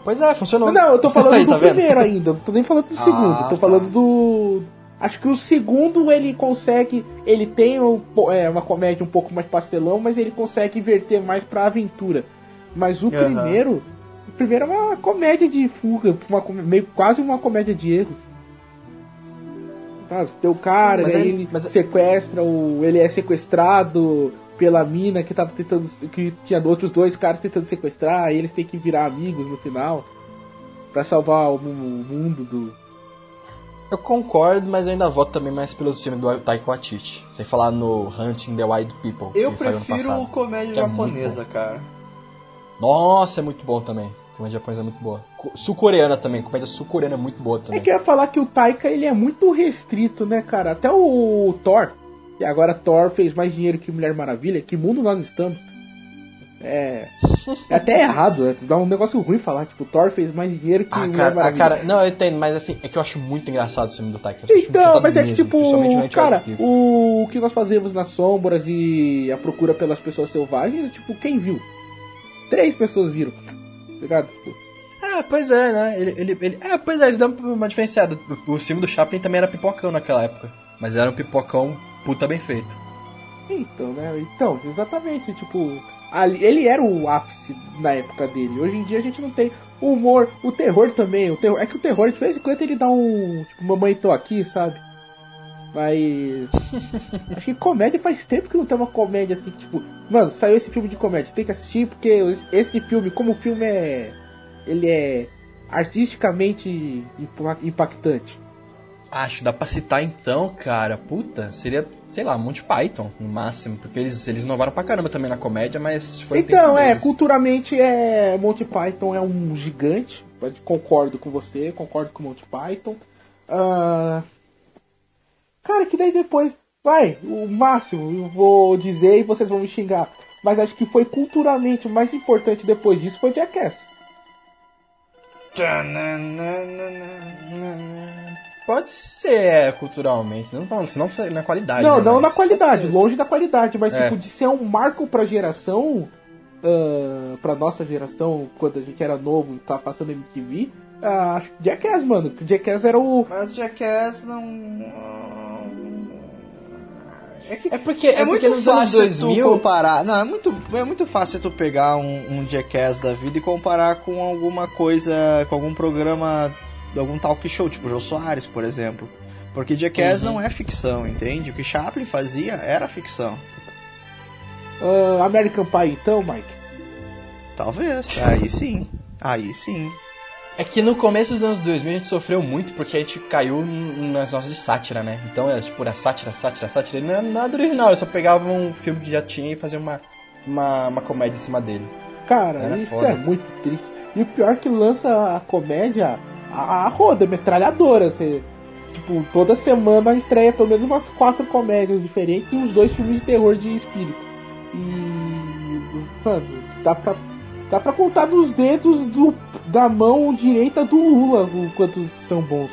Pois é, funcionou. Não, não, eu tô falando Aí, do tá vendo? primeiro ainda, não tô nem falando do Ah, segundo, tô tá. falando do. Acho que o segundo ele consegue. Ele tem um é, uma comédia um pouco mais pastelão, mas ele consegue inverter mais pra aventura. Mas o Aham. primeiro. O primeiro é uma comédia de fuga, uma, meio, quase uma comédia de erros. Sabe, tem o cara, Mas aí aí- ele mas- sequestra, o, ele é sequestrado pela mina que tava tentando. que tinha outros dois caras tentando sequestrar, e eles têm que virar amigos no final. Pra salvar o, mu- o mundo do. Eu concordo, mas eu ainda voto também mais pelo filme do Taika Waititi. Sem falar no Hunting the Wild People. Eu prefiro passado. comédia é japonesa, cara. Nossa, é muito bom também. Comédia japonesa é muito boa. Co- Sul-coreana também. Comédia sul-coreana é muito boa É também. que eu ia falar que o Taika ele é muito restrito, né, cara? Até o Thor, e agora Thor fez mais dinheiro que Mulher Maravilha, que mundo nós estamos? É. É até errado, né? Dá um negócio ruim falar, tipo, Thor fez mais dinheiro que Ah, Mulher cara, ah, cara, não, eu entendo, mas assim, é que eu acho muito engraçado esse filme do Taika. Então, mas é que mesmo, tipo, o cara, People. o que nós fazemos nas sombras e a procura pelas pessoas selvagens, tipo, quem viu? Três pessoas viram. Ligado? Ah, pois é, né? Ele, ele, ele... É, pois é, eles dão uma diferenciada. O o filme do Chaplin também era pipocão naquela época. Mas era um pipocão puta bem feito. Então, né? Então, exatamente, tipo, ali, ele era o ápice na época dele. Hoje em dia a gente não tem o humor, o terror também. O terror, é que o terror, de vez em quando, ele dá um. Tipo, mamãe tô aqui, sabe? Mas. acho que comédia faz tempo que não tem uma comédia assim, tipo, mano, saiu esse filme de comédia, tem que assistir porque esse- filme, como o filme é. Ele é artisticamente impa- impactante. Acho, dá pra citar então, cara, puta, seria, sei lá, Monty Python, no máximo, porque eles, eles inovaram pra caramba também na comédia, mas foi Então, é, deles. culturalmente é. Monty Python é um gigante. Concordo com você, concordo com Monty Python. Ah, Cara, que daí depois. Vai, o máximo, eu vou dizer e vocês vão me xingar. mas acho que foi culturalmente o mais importante depois disso foi Jackass. Pode ser culturalmente, não falando não na qualidade. Não, não na qualidade, longe da qualidade, mas É. tipo, de ser um marco pra geração, ah, pra nossa geração, quando a gente era novo e tava passando MTV, que Jackass, mano. Jackass era o. Mas Jackass não. É que É porque é, é, muito porque anos fácil 2000 tu comparar. Não, é muito, é muito fácil tu pegar um, um Jackass da vida e comparar com alguma coisa, com algum programa, algum talk show, tipo Jô Soares, por exemplo. Porque Jackass Uhum. não é ficção, entende? O que Chaplin fazia era ficção. ah, American Pie, então, Mike. Talvez. Aí sim. Aí sim. É que no começo dos anos 2000 a gente sofreu muito porque a gente caiu nas nossas de sátira, né? Então era tipo, era sátira, sátira, sátira. Não era nada original, eu só pegava um filme que já tinha e fazia uma, uma, uma comédia em cima dele. Cara, Era isso foda. é muito triste. E o pior é que lança a comédia a, a roda, metralhadora. Você, tipo, toda semana estreia pelo menos umas quatro comédias diferentes e uns dois filmes de terror de espírito. E. Mano, dá pra, dá pra contar nos dedos do, da mão direita do Lula o quantos são bons.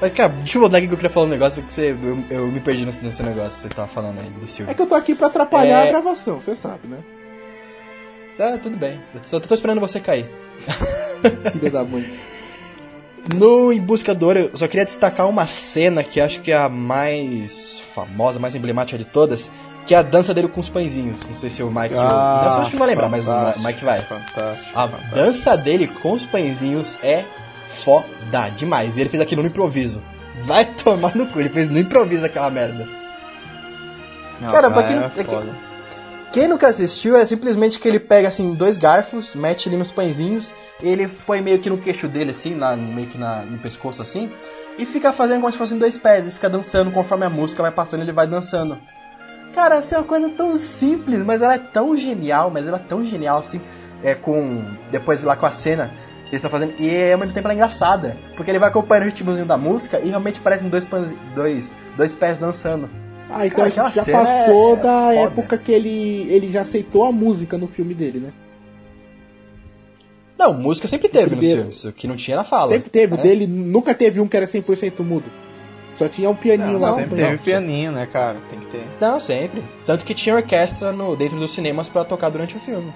Mas, cara, deixa eu voltar aqui que eu queria falar um negócio que você, eu, eu me perdi nesse, nesse negócio que você tava falando aí do É Silvio. que eu tô aqui pra atrapalhar É. a gravação, você sabe, né? Ah, tudo bem. Eu só tô esperando você cair. Filha da mãe. No Em Busca do Ouro, eu só queria destacar uma cena que acho que é a mais famosa, mais emblemática de todas, que é a dança dele com os pãezinhos. Não sei se o Mike. Ah, eu acho que não vai lembrar, mas o Mike vai. Fantástico. A fantástico. dança dele com os pãezinhos é foda demais. E ele fez aquilo no improviso. Vai tomar no cu, ele fez no improviso aquela merda. Não, Cara, pra quem é é que- foda. Quem nunca assistiu é simplesmente que ele pega assim dois garfos, mete ali nos pãezinhos, ele põe meio que no queixo dele assim, lá, meio que na, no pescoço assim, e fica fazendo como se fossem dois pés, e fica dançando conforme a música vai passando, ele vai dançando. Cara, essa é uma coisa tão simples, mas ela é tão genial, mas ela é tão genial assim, é com depois lá com a cena que eles estão fazendo, e ao mesmo tempo ela é engraçada, porque ele vai acompanhando o ritmozinho da música e realmente parecem dois pães, dois, dois pés dançando. Ah, então Cara, já passou é- é da foda. época que ele, ele já aceitou a música no filme dele, né? Não, música sempre teve Primeiro. filmes, o que não tinha na fala. Sempre teve, É. dele nunca teve um que era 100% mudo. Só tinha um pianinho Não, lá. sempre Não. teve pianinho, né, cara? Tem que ter. Não, sempre. Tanto que tinha orquestra no, dentro dos cinemas pra tocar durante o filme.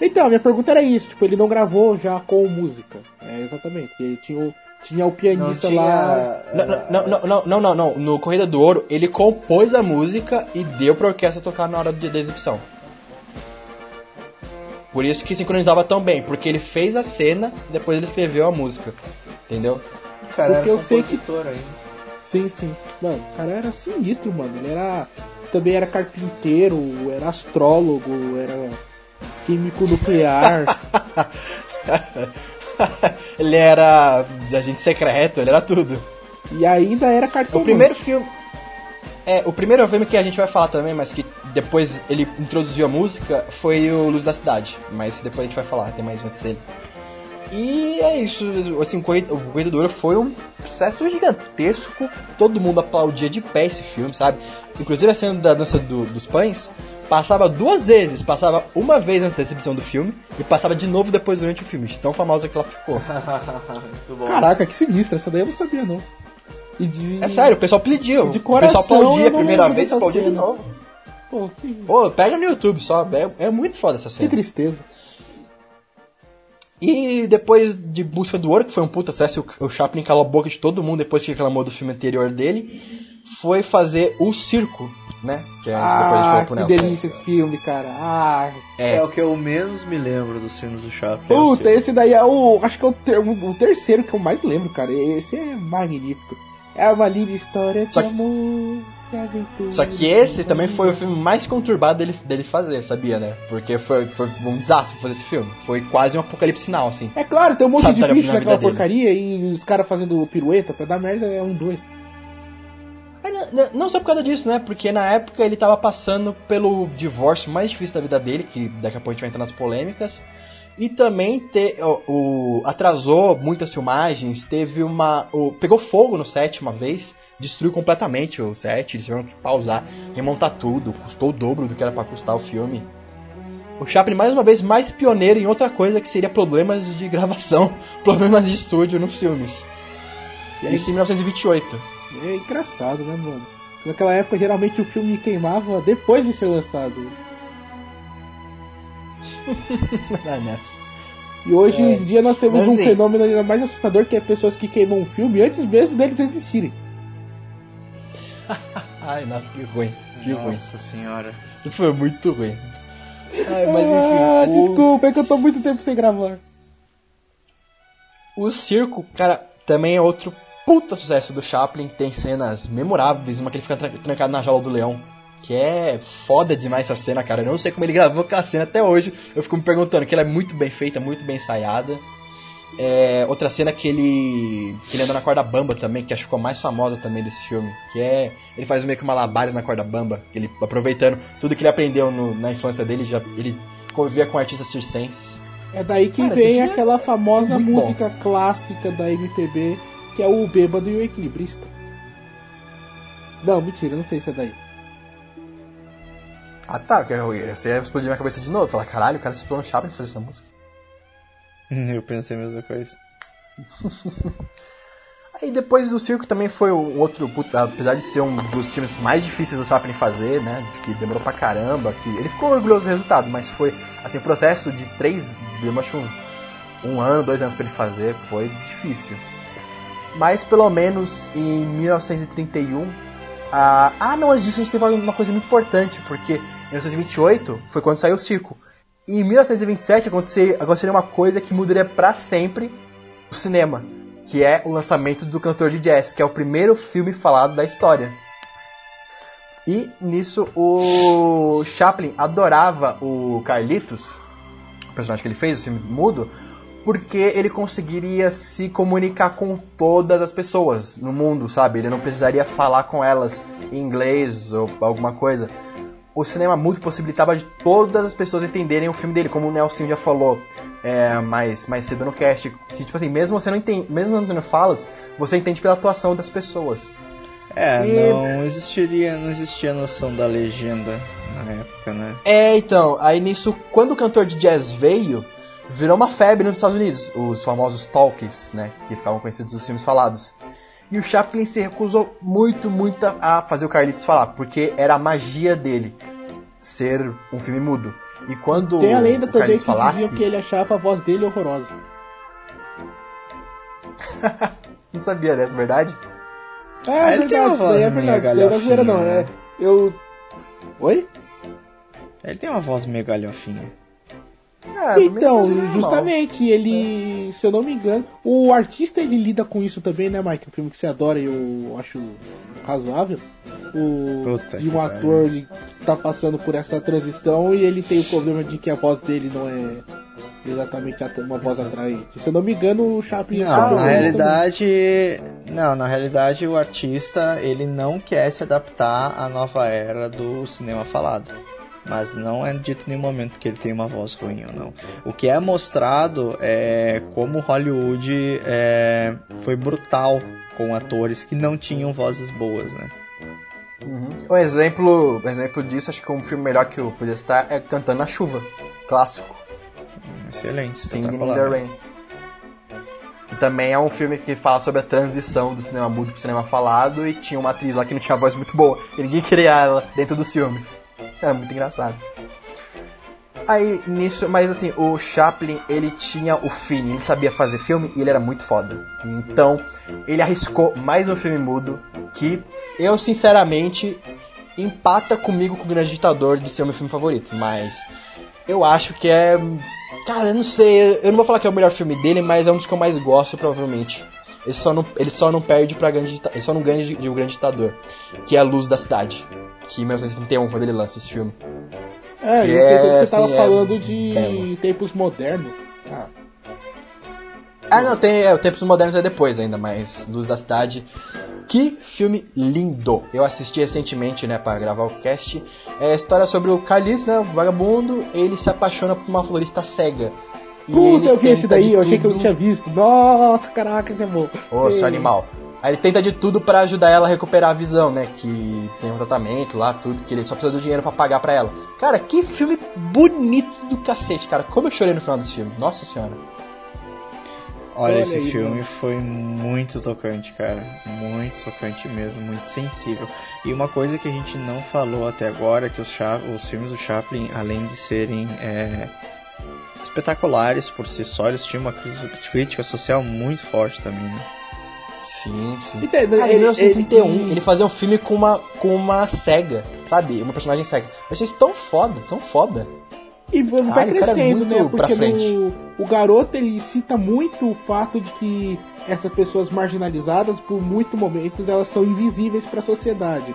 Então, a minha pergunta era isso, tipo, ele não gravou já com música. É, exatamente. Ele tinha o, tinha o pianista lá. Não, não, não, não, não, não, não. No Corrida do Ouro, ele compôs a música e deu pra orquestra tocar na hora de- da exibição. Por isso que sincronizava tão bem, porque ele fez a cena e depois ele escreveu a música. Entendeu? Cara Porque era eu sei que- ainda. Sim, sim. Mano, o cara era sinistro, mano. Ele era. Também era carpinteiro, era astrólogo, era químico nuclear. ele era agente secreto, ele era tudo. e ainda era cartomante. O primeiro filme. É, o primeiro filme que a gente vai falar também, mas que depois ele introduziu a música, foi o Luz da Cidade. Mas depois a gente vai falar, tem mais um antes dele. E é isso, assim, o Corrida, o Corrida do Ouro foi um sucesso gigantesco. Todo mundo aplaudia de pé esse filme, sabe? Inclusive a cena da dança do- dos pães passava duas vezes. Passava uma vez antes da exibição do filme e passava de novo depois durante o filme. de Tão famosa que ela ficou. Muito bom. Caraca, que sinistra. Essa daí eu não sabia, não. E de... É sério, o pessoal pediu. De o coração, pessoal aplaudia a primeira vez e aplaudia de cena. novo. Pô, que, Pô, pega no YouTube só, é, é muito foda essa que cena. tristeza. E depois de Busca do Ouro, que foi um puta sucesso, o Chaplin calou a boca de todo mundo depois que reclamou do filme anterior dele, foi fazer O Circo, né? Que é depois a gente Ah, falou que pro Nelson. delícia esse filme, cara. Ah, É. É, o que eu menos me lembro dos filmes do Chaplin. puta, é o esse daí é o. Acho que é o, ter- o terceiro que eu mais lembro, cara. Esse é magnífico. É uma linda história de Só que- amor. Só que esse também foi o filme mais conturbado dele, dele fazer, sabia, né? Porque foi, foi um desastre fazer esse filme. Foi quase um apocalipse final, assim. É claro, tem um monte Sabe, de tá na bicho naquela dele. porcaria e os caras fazendo pirueta pra dar merda é um dois. Não- não, não só por causa disso, né? Porque na época ele tava passando pelo divórcio mais difícil da vida dele, que daqui a pouco a gente vai entrar nas polêmicas. E também te, o, o- atrasou muitas filmagens, teve uma. o- pegou fogo no set uma vez, destruiu completamente o set, eles tiveram que pausar, remontar tudo, custou o dobro do que era pra custar o filme. O Chaplin, mais uma vez, mais pioneiro em outra coisa que seria problemas de gravação, problemas de estúdio nos filmes. E Isso em 1928. é engraçado, né, mano? Naquela época, geralmente o filme queimava depois de ser lançado. Ah, nessa. E hoje É. em dia nós temos Mas, um assim- fenômeno ainda mais assustador que é pessoas que queimam um filme antes mesmo deles existirem. Ai, nossa, que ruim. Que ruim. Nossa senhora. Foi muito ruim. Ai, mas ah, enfim. o- desculpa, é que eu tô muito tempo sem gravar. O circo, cara, também é outro puta sucesso do Chaplin. Tem cenas memoráveis, uma que ele fica tra- trancado na jaula do leão. Que é foda demais essa cena, cara. Eu não sei como ele gravou aquela cena até hoje. Eu fico me perguntando, que ela é muito bem feita, muito bem ensaiada. É, outra cena que ele. que ele anda na corda bamba também, que acho que ficou a mais famosa também desse filme. Que é. Ele faz meio que malabares na corda bamba. Ele aproveitando tudo que ele aprendeu no- na infância dele, já, ele convivia com artistas circenses. É daí que Cara, vem é aquela famosa muito bom. música clássica da MPB, que é o Bêbado e o Equilibrista. Não, mentira, não sei se é daí. Ah tá, você ia explodir minha cabeça de novo. Falar, caralho, o cara se no Chaplin pra fazer essa música. Eu pensei a mesma coisa. Aí depois do circo também foi um outro, puta, apesar de ser um dos filmes mais difíceis do Chaplin fazer, né? Que demorou pra caramba, que ele ficou orgulhoso do resultado, mas foi assim, o processo de três, eu acho um, um ano, dois anos pra ele fazer, foi difícil. Mas pelo menos em 1931. Ah, ah não, a gente teve uma coisa muito importante, porque 1928 foi quando saiu o circo. E em 1927 aconteceria, uma coisa que mudaria pra sempre o cinema, que é o lançamento do Cantor de Jazz, que é o primeiro filme falado da história. E nisso o Chaplin adorava o Carlitos, o personagem que ele fez, o filme mudo, porque ele conseguiria se comunicar com todas as pessoas no mundo, sabe? Ele não precisaria falar com elas em inglês ou alguma coisa. O cinema mudo possibilitava de todas as pessoas entenderem o filme dele, como o Nelson já falou é, mais, mais cedo no cast, que tipo assim, mesmo você não entende, mesmo não falas, você entende pela atuação das pessoas. É, E- não existiria, não existia noção da legenda na época, né? É, então, aí nisso, quando o cantor de jazz veio, virou uma febre nos Estados Unidos, os famosos talkies, né, que ficavam conhecidos os filmes falados. E o Chaplin se recusou muito, muito a fazer o Carlitos falar, porque era a magia dele ser um filme mudo. E quando Tem a lenda o também Carlitos que falasse, diziam que ele achava a voz dele horrorosa. não sabia dessa, verdade? É, Ah, ele tem uma é voz verdade. Não é zoeira, não. galhofinha, É, né? eu. Oi? Ele tem uma voz meio galhofinha. É, Então, normal. justamente, ele, se eu não me engano, o artista ele lida com isso também, né, Mike? Um filme que você adora e eu acho razoável. O, Puta de um ator ele tá passando por essa transição e ele tem o problema de que a voz dele não é exatamente uma voz atraente. Se eu não me engano, o Chaplin Não, na problema também. realidade, não, na realidade o artista ele não quer se adaptar à nova era do cinema falado. Mas não é dito em nenhum momento que ele tem uma voz ruim ou não. O que é mostrado é como Hollywood é, foi brutal com atores que não tinham vozes boas, né? Uhum. Um exemplo, um exemplo disso, acho que um filme melhor que eu podia citar é Cantando na Chuva, clássico. Excelente, Singing in the Rain. Que também é um filme que fala sobre a transição do cinema mudo pro cinema falado e tinha uma atriz lá que não tinha voz muito boa. E ninguém queria ela dentro dos filmes. É muito engraçado. Aí, nisso, mas assim, o Chaplin, ele tinha o feeling, ele sabia fazer filme e ele era muito foda. Então, ele arriscou mais um filme mudo que eu, sinceramente, empata comigo com o Grande Ditador de ser o meu filme favorito. Mas eu acho que é. Cara, eu não sei, eu não vou falar que é o melhor filme dele, mas é um dos que eu mais gosto, provavelmente. Ele só não, ele só não perde pra grande ele só não ganha de, de O Grande Ditador, que é a Luz da Cidade, que em 1931 quando ele lança esse filme. É, que eu pensei que é, você tava assim, é falando de belo. tempos modernos. Ah, Ah, não, tem é, o Tempos Modernos é depois ainda, mas Luz da Cidade. Que filme lindo! Eu assisti recentemente, né, para gravar o cast. É a história sobre o Carlitos, né, o vagabundo, ele se apaixona por uma florista cega. E Puta, eu vi esse daí, eu achei que eu não tinha visto. Nossa, caraca, é bom. Ô, seu animal. Aí ele tenta de tudo pra ajudar ela a recuperar a visão, né? Que tem um tratamento lá, tudo, que ele só precisa do dinheiro pra pagar pra ela. Cara, que filme bonito do cacete, cara. Como eu chorei no final desse filme. Nossa senhora. Olha, Olha esse aí, filme mano. foi muito tocante, cara. Muito tocante mesmo, muito sensível. E uma coisa que a gente não falou até agora é que os, Cha- os filmes do Chaplin, além de serem é, espetaculares por si só, eles tinham uma crítica social muito forte também, né? Sim, sim. Então, Cara, em ele- 1931, ele- ele, fazia um filme com uma, com uma cega, sabe? Uma personagem cega. Eu achei isso tão foda, tão foda. E vai vai é crescendo, muito né? pra Porque frente. no, o garoto ele cita muito o fato de que essas pessoas marginalizadas, por muito momentos, elas são invisíveis para a sociedade.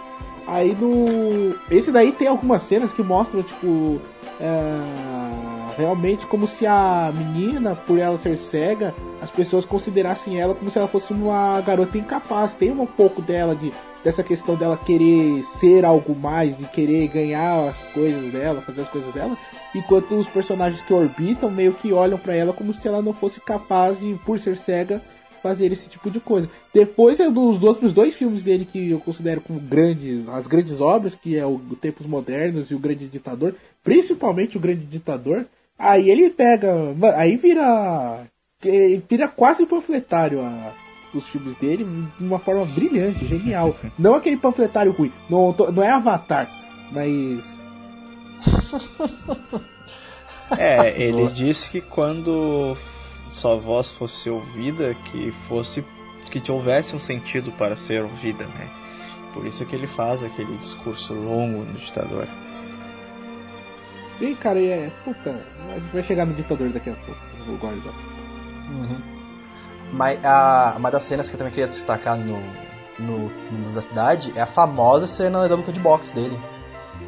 Aí no. Esse daí tem algumas cenas que mostram, tipo. é, realmente como se a menina, por ela ser cega, as pessoas considerassem ela como se ela fosse uma garota incapaz. Tem um pouco dela de dessa questão dela querer ser algo mais, de querer ganhar as coisas dela, fazer as coisas dela, enquanto os personagens que orbitam meio que olham pra ela como se ela não fosse capaz de, por ser cega, fazer esse tipo de coisa. Depois é dos outros dois filmes dele que eu considero como grandes, as grandes obras, que é o Tempos Modernos e o Grande Ditador, principalmente o Grande Ditador, aí ele pega, aí vira que vira quase panfletário a, os filmes dele de uma forma brilhante, genial. Não aquele panfletário ruim, não, tô- não é Avatar, mas É, ele disse que quando sua voz fosse ouvida, que fosse que houvesse um sentido para ser ouvida, né? Por isso que ele faz aquele discurso longo no ditador. E cara, é. Puta, a gente vai chegar no ditador daqui a pouco. Eu vou guardar. Mas a, uma das cenas que eu também queria destacar no, no, no Luz da Cidade é a famosa cena da luta de boxe dele.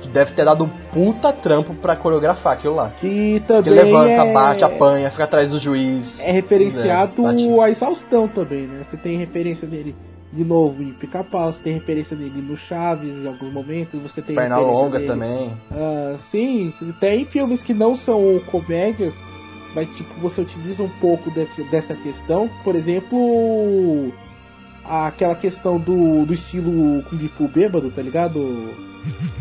Que deve ter dado um puta trampo pra coreografar aquilo lá. Que Que também levanta, é, bate, apanha, fica atrás do juiz. é referenciado É, bate. a exaustão também, né? Você tem referência dele de novo em Pica-Pau, você tem referência dele no Chaves em alguns momentos, você tem Perna longa dele- também. Ah, sim, tem filmes que não são comédias, mas tipo, você utiliza um pouco desse- dessa questão. Por exemplo, aquela questão do, do estilo Kung Fu bêbado, tá ligado?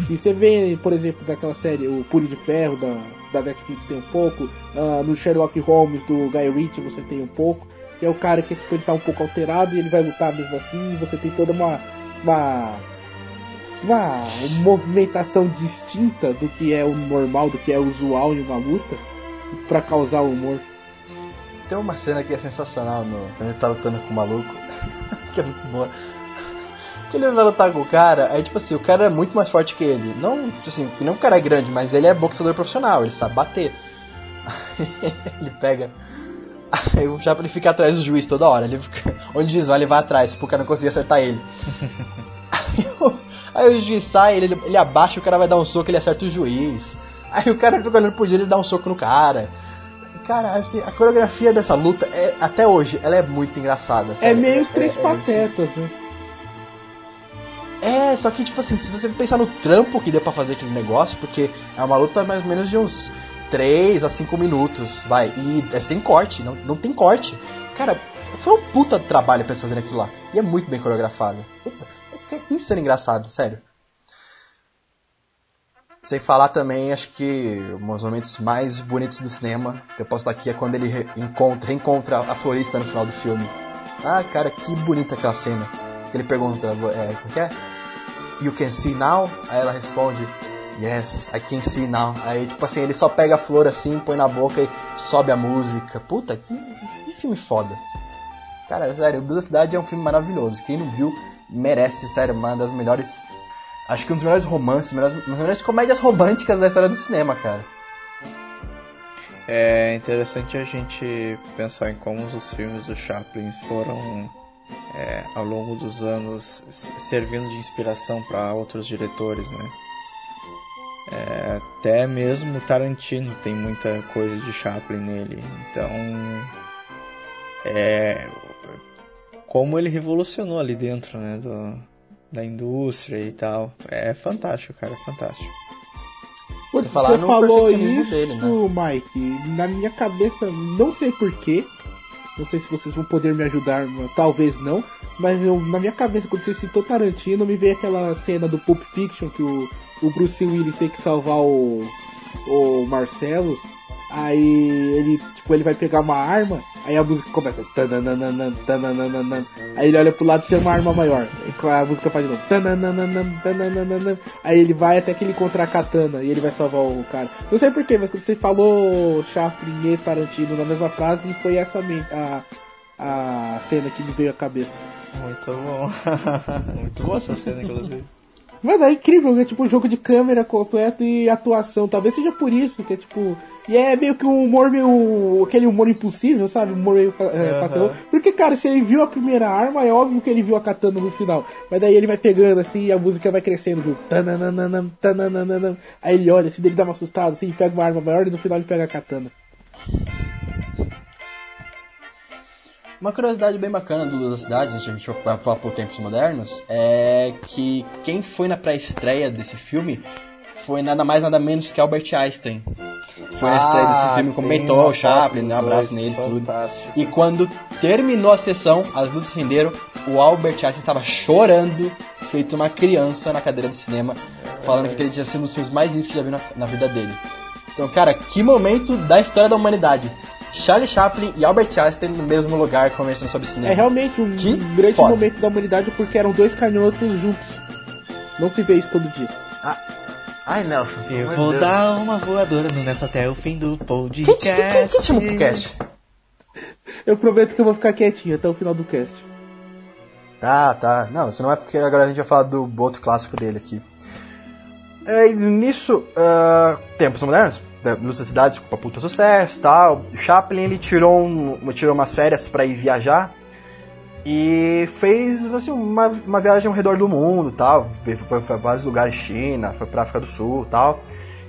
E você vê, por exemplo, daquela série, o Puri de Ferro da, da Netflix tem um pouco, ah, no Sherlock Holmes do Guy Ritchie você tem um pouco, que é o cara que tipo, ele tá um pouco alterado e ele vai lutar mesmo assim, e você tem toda uma. uma uma movimentação distinta do que é o normal, do que é usual em uma luta, pra causar humor. Tem uma cena que é sensacional no, quando ele tá lutando com o maluco. que é muito boa. Que ele vai lutar com o cara, aí tipo assim, o cara é muito mais forte que ele. Não, tipo assim, não o cara é grande, mas ele é boxeador profissional, ele sabe bater. ele pega. Aí o Chaplin fica atrás do juiz toda hora. Ele fica, onde o juiz vai, ele vai atrás, pro cara não conseguir acertar ele. Aí o, aí o juiz sai, ele, ele abaixa, o cara vai dar um soco, ele acerta o juiz. Aí o cara fica olhando pro juiz, ele dá um soco no cara. Cara, assim, a coreografia dessa luta, é, até hoje, ela é muito engraçada. É sério. meio os três é, patetas, né? É, só que, tipo assim, se você pensar no trampo que deu pra fazer aquele negócio, porque é uma luta mais ou menos de uns 3 a 5 minutos, vai, e é sem corte, não, não tem corte. Cara, foi um puta trabalho pra eles fazerem aquilo lá. E é muito bem coreografado. Puta, é era engraçado, sério. Sem falar também, acho que um dos momentos mais bonitos do cinema, que eu posso dar aqui, é quando ele re- encontra, reencontra a florista no final do filme. Ah, cara, que bonita aquela cena. Ele pergunta, é, como que é? You can see now? Aí ela responde, Yes, I can see now. Aí, tipo assim, ele só pega a flor assim, põe na boca e sobe a música. Puta, que, que filme foda. Cara, sério, o da Cidade é um filme maravilhoso. Quem não viu, merece, sério, uma das melhores. Acho que um dos melhores romances, melhores, uma das melhores comédias românticas da história do cinema, cara. É interessante a gente pensar em como os filmes do Chaplin foram, é, ao longo dos anos, servindo de inspiração para outros diretores, né? É, até mesmo Tarantino tem muita coisa de Chaplin nele. Então, é, como ele revolucionou ali dentro, né, do, da indústria e tal. É fantástico, cara, é fantástico. Você falou isso, dele, né? Mike. Na minha cabeça, não sei porquê. Não sei se vocês vão poder me ajudar, talvez não. Mas eu, na minha cabeça, quando você citou Tarantino, me veio aquela cena do Pulp Fiction que o, o Bruce Willis tem que salvar o, o Marcellus. Aí ele, tipo, ele vai pegar uma arma, aí a música começa. Aí ele olha pro lado e tem uma arma maior. A música faz de novo. Aí ele vai até que ele encontra a katana e ele vai salvar o cara. Não sei porquê, mas quando você falou Chaplin e Tarantino na mesma frase, foi essa a, a cena que me veio à cabeça. Muito bom. Muito boa essa cena, inclusive. Mas é incrível, é tipo um jogo de câmera completo e atuação. Talvez seja por isso, que é tipo. E é meio que um humor meio. aquele humor impossível, sabe? Humor meio é, pastelão. Porque, cara, se ele viu a primeira arma, é óbvio que ele viu a katana no final. Mas daí ele vai pegando assim e a música vai crescendo. Viu? Aí ele olha, assim, ele dá uma assustada, assim, pega uma arma maior e no final ele pega a katana. Uma curiosidade bem bacana do da cidade, a gente vai falar por tempos modernos, é que quem foi na pré-estreia desse filme foi nada mais nada menos que Albert Einstein. Foi na estreia desse filme, comentou o Chaplin, um abraço nele e tudo. Fantástico. E quando terminou a sessão, as luzes acenderam, o Albert Einstein estava chorando, feito uma criança na cadeira do cinema, falando que aquele tinha sido um dos filmes mais lindos que já viu na, na vida dele. Então, cara, que momento da história da humanidade. Charlie Chaplin e Albert Einstein no mesmo lugar conversando sobre cinema. É realmente um Que grande foda. momento da humanidade porque eram dois canhotos juntos. Não se vê isso todo dia. Ai, Nelson. Eu meu vou Deus. dar uma voadora no Nessa até o fim do podcast. Quem, quem, quem te chamou pro cast? Eu prometo que eu vou ficar quietinho até o final do cast. Ah, tá. Não, isso não é porque agora a gente vai falar do outro clássico dele aqui. É, nisso, ah, tempos modernos, da cidade com puta sucesso tal. O Chaplin ele tirou, um, tirou umas férias pra ir viajar e fez assim, uma, uma viagem ao redor do mundo tal. Foi, foi pra vários lugares, China, foi pra África do Sul tal.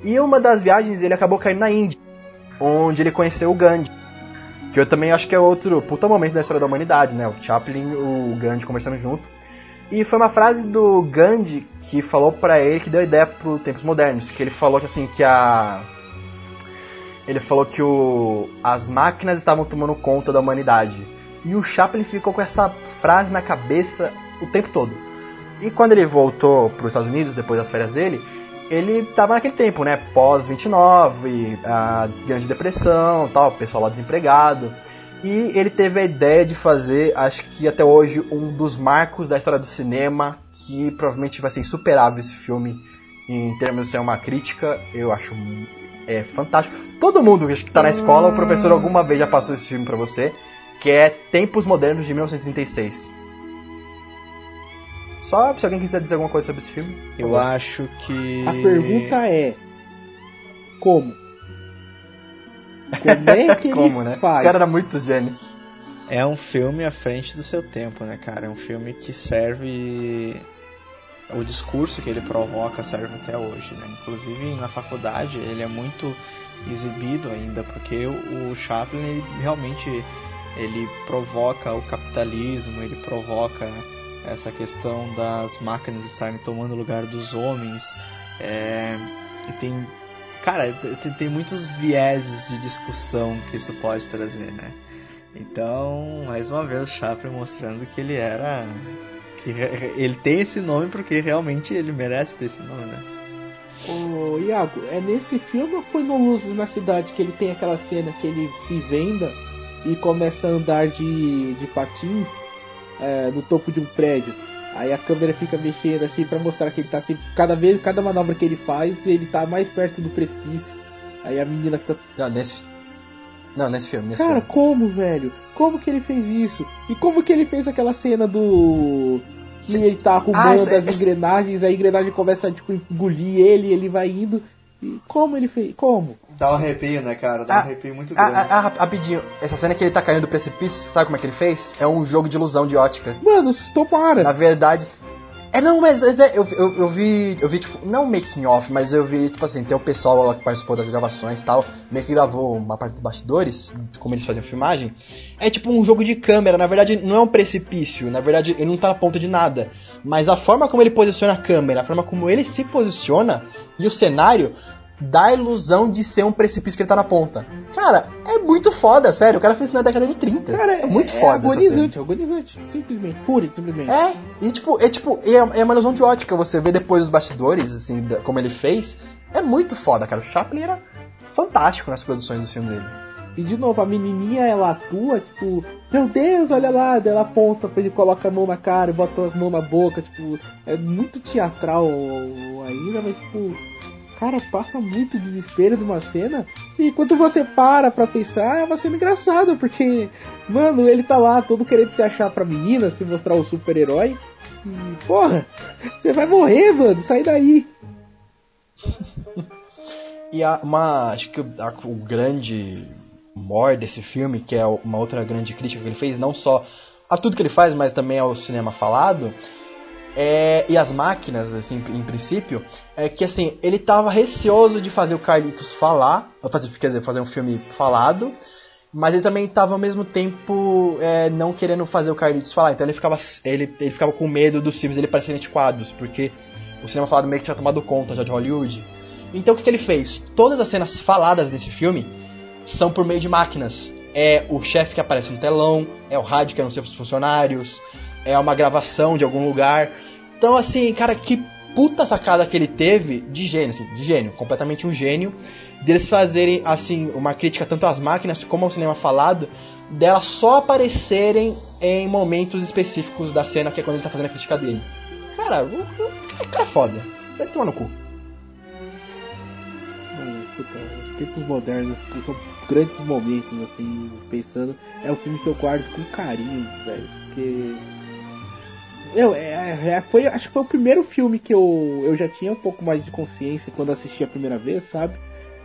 E uma das viagens ele acabou caindo na Índia, onde ele conheceu o Gandhi. Que eu também acho que é outro puta momento da história da humanidade, né? O Chaplin e o Gandhi conversando junto. E foi uma frase do Gandhi que falou pra ele que deu ideia pro tempos modernos, que ele falou que assim que a ele falou que o as máquinas estavam tomando conta da humanidade. E o Chaplin ficou com essa frase na cabeça o tempo todo. E quando ele voltou para os Estados Unidos depois das férias dele, ele tava naquele tempo, né? Pós 29, a grande depressão, tal, o pessoal lá desempregado. E ele teve a ideia de fazer, acho que até hoje, um dos marcos da história do cinema, que provavelmente vai ser insuperável esse filme em termos de ser uma crítica. Eu acho é fantástico. Todo mundo que tá na escola, o professor alguma vez já passou esse filme pra você, que é Tempos Modernos de 1936. Só se alguém quiser dizer alguma coisa sobre esse filme. Eu favor. acho que. A pergunta é: como? Como é que Como, ele né? faz? O cara era muito gênio. É um filme à frente do seu tempo, né, cara? É um filme que serve. O discurso que ele provoca serve até hoje, né? Inclusive na faculdade ele é muito exibido ainda, porque o Chaplin ele realmente ele provoca o capitalismo, ele provoca essa questão das máquinas estarem tomando o lugar dos homens. É, e tem. Cara, tem, tem muitos vieses de discussão que isso pode trazer, né? Então, mais uma vez, o Chaplin mostrando que ele era. Que ele tem esse nome porque realmente ele merece ter esse nome, né? Ô, Iago, é nesse filme ou foi no Luzes na Cidade que ele tem aquela cena que ele se venda e começa a andar de, de patins é, no topo de um prédio? Aí a câmera fica mexendo assim pra mostrar que ele tá assim, cada vez, cada manobra que ele faz, ele tá mais perto do precipício. Aí a menina fica, Não, nesse. Não, nesse filme, nesse cara, filme. como, velho? Como que ele fez isso? E como que ele fez aquela cena do. Que ele tá arrumando Ah, as engrenagens, a engrenagem começa a tipo, engolir ele, ele vai indo. E como ele fez? Como? Dá um arrepio, né, cara? Dá Ah, um arrepio muito Ah, grande. ah, ah, rapidinho, essa cena que ele tá caindo do precipício, você sabe como é que ele fez? É um jogo de ilusão de ótica. Mano, tomara! Na verdade. É não, mas, mas é, eu, eu, eu vi. Eu vi, tipo, não making off, mas eu vi, tipo assim, tem o pessoal lá que participou das gravações e tal, meio que gravou uma parte dos bastidores, como eles faziam filmagem. É tipo um jogo de câmera, na verdade não é um precipício, na verdade ele não tá na ponta de nada. Mas a forma como ele posiciona a câmera, a forma como ele se posiciona e o cenário dá a ilusão de ser um precipício que ele tá na ponta. Cara, é muito foda, sério. O cara fez isso na década de 30. Cara, é muito é, foda. É agonizante, é agonizante. Simplesmente, pura e simplesmente. É, e tipo, é tipo, é, é uma ilusão de ótica. Você vê depois os bastidores, assim, da, como ele fez. É muito foda, cara. O Chaplin era fantástico nas produções do filme dele. E de novo, a menininha ela atua, tipo, meu Deus, olha lá, ela aponta pra ele, coloca a mão na cara e bota a mão na boca, tipo, é muito teatral ainda, mas tipo, cara, passa muito desespero de uma cena. E quando você para pra pensar, é uma cena engraçada, porque, mano, ele tá lá todo querendo se achar pra menina, se mostrar o super-herói. E, porra, você vai morrer, mano, sai daí. e a, uma, acho que a, o grande more desse filme, que é uma outra grande crítica que ele fez, não só a tudo que ele faz, mas também ao cinema falado, é, e as máquinas, assim, em princípio, é que assim, ele tava receoso de fazer o Carlitos falar, fazer, quer dizer, fazer um filme falado, mas ele também tava ao mesmo tempo é, não querendo fazer o Carlitos falar, então ele ficava, ele, ele ficava com medo dos filmes ele parecerem antiquados, porque o cinema falado meio que tinha tomado conta já de Hollywood. Então o que, que ele fez? Todas as cenas faladas desse filme são por meio de máquinas. É o chefe que aparece no telão, é o rádio que anuncia os funcionários, é uma gravação de algum lugar. Então, assim, cara, que puta sacada que ele teve de gênio, assim, de gênio, completamente um gênio, deles fazerem, assim, uma crítica tanto às máquinas como ao cinema falado, delas só aparecerem em momentos específicos da cena, que é quando ele tá fazendo a crítica dele. Cara, o, o cara é foda. Vai tomar no cu. Puta, os tempos modernos são grandes momentos, assim, pensando. É o filme que eu guardo com carinho, velho. Porque. Eu, é, é, foi, acho que foi o primeiro filme que eu, eu já tinha um pouco mais de consciência quando assisti a primeira vez, sabe?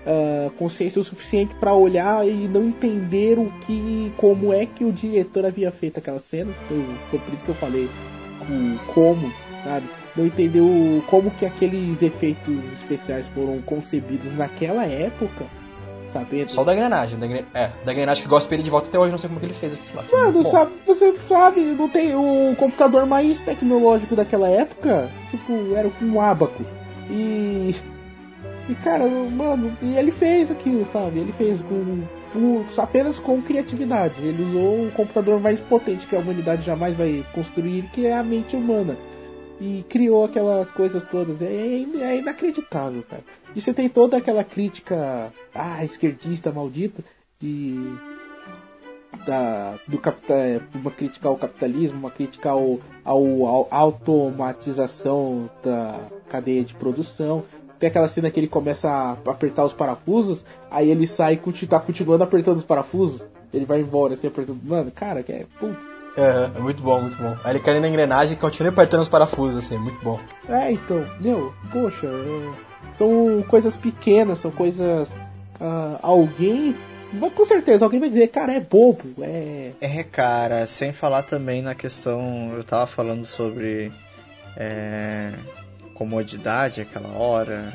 Uh, consciência o suficiente para olhar e não entender o que, como é que o diretor havia feito aquela cena. Foi, foi por isso que eu falei o como, sabe? Não entender o, como que aqueles efeitos especiais foram concebidos naquela época sabendo. Só da engrenagem. Da engren... É, da engrenagem que gosta ele de volta até hoje, não sei como que ele fez aquilo lá. Mano, sabe, você sabe, não tem o computador mais tecnológico daquela época, tipo, era um abaco. E. E cara, mano, e ele fez aquilo, sabe? Ele fez com, com, apenas com criatividade. Ele usou o computador mais potente que a humanidade jamais vai construir, que é a mente humana. E criou aquelas coisas todas. É, é inacreditável, cara. E você tem toda aquela crítica, ah, esquerdista maldita, de da, do capital, é, uma crítica ao capitalismo, uma crítica ao, ao, ao, automatização da cadeia de produção. Tem aquela cena que ele começa a apertar os parafusos, aí ele sai e tá continuando apertando os parafusos. Ele vai embora assim apertando. Mano, cara, que é. Putz. É, é muito bom, muito bom. Aí ele cai na engrenagem e continua apertando os parafusos, assim, muito bom. É, então, meu, poxa, é são coisas pequenas, são coisas. Uh, alguém. Mas com certeza alguém vai dizer, cara, é bobo. É... é, cara, sem falar também na questão. Eu tava falando sobre. É, comodidade aquela hora.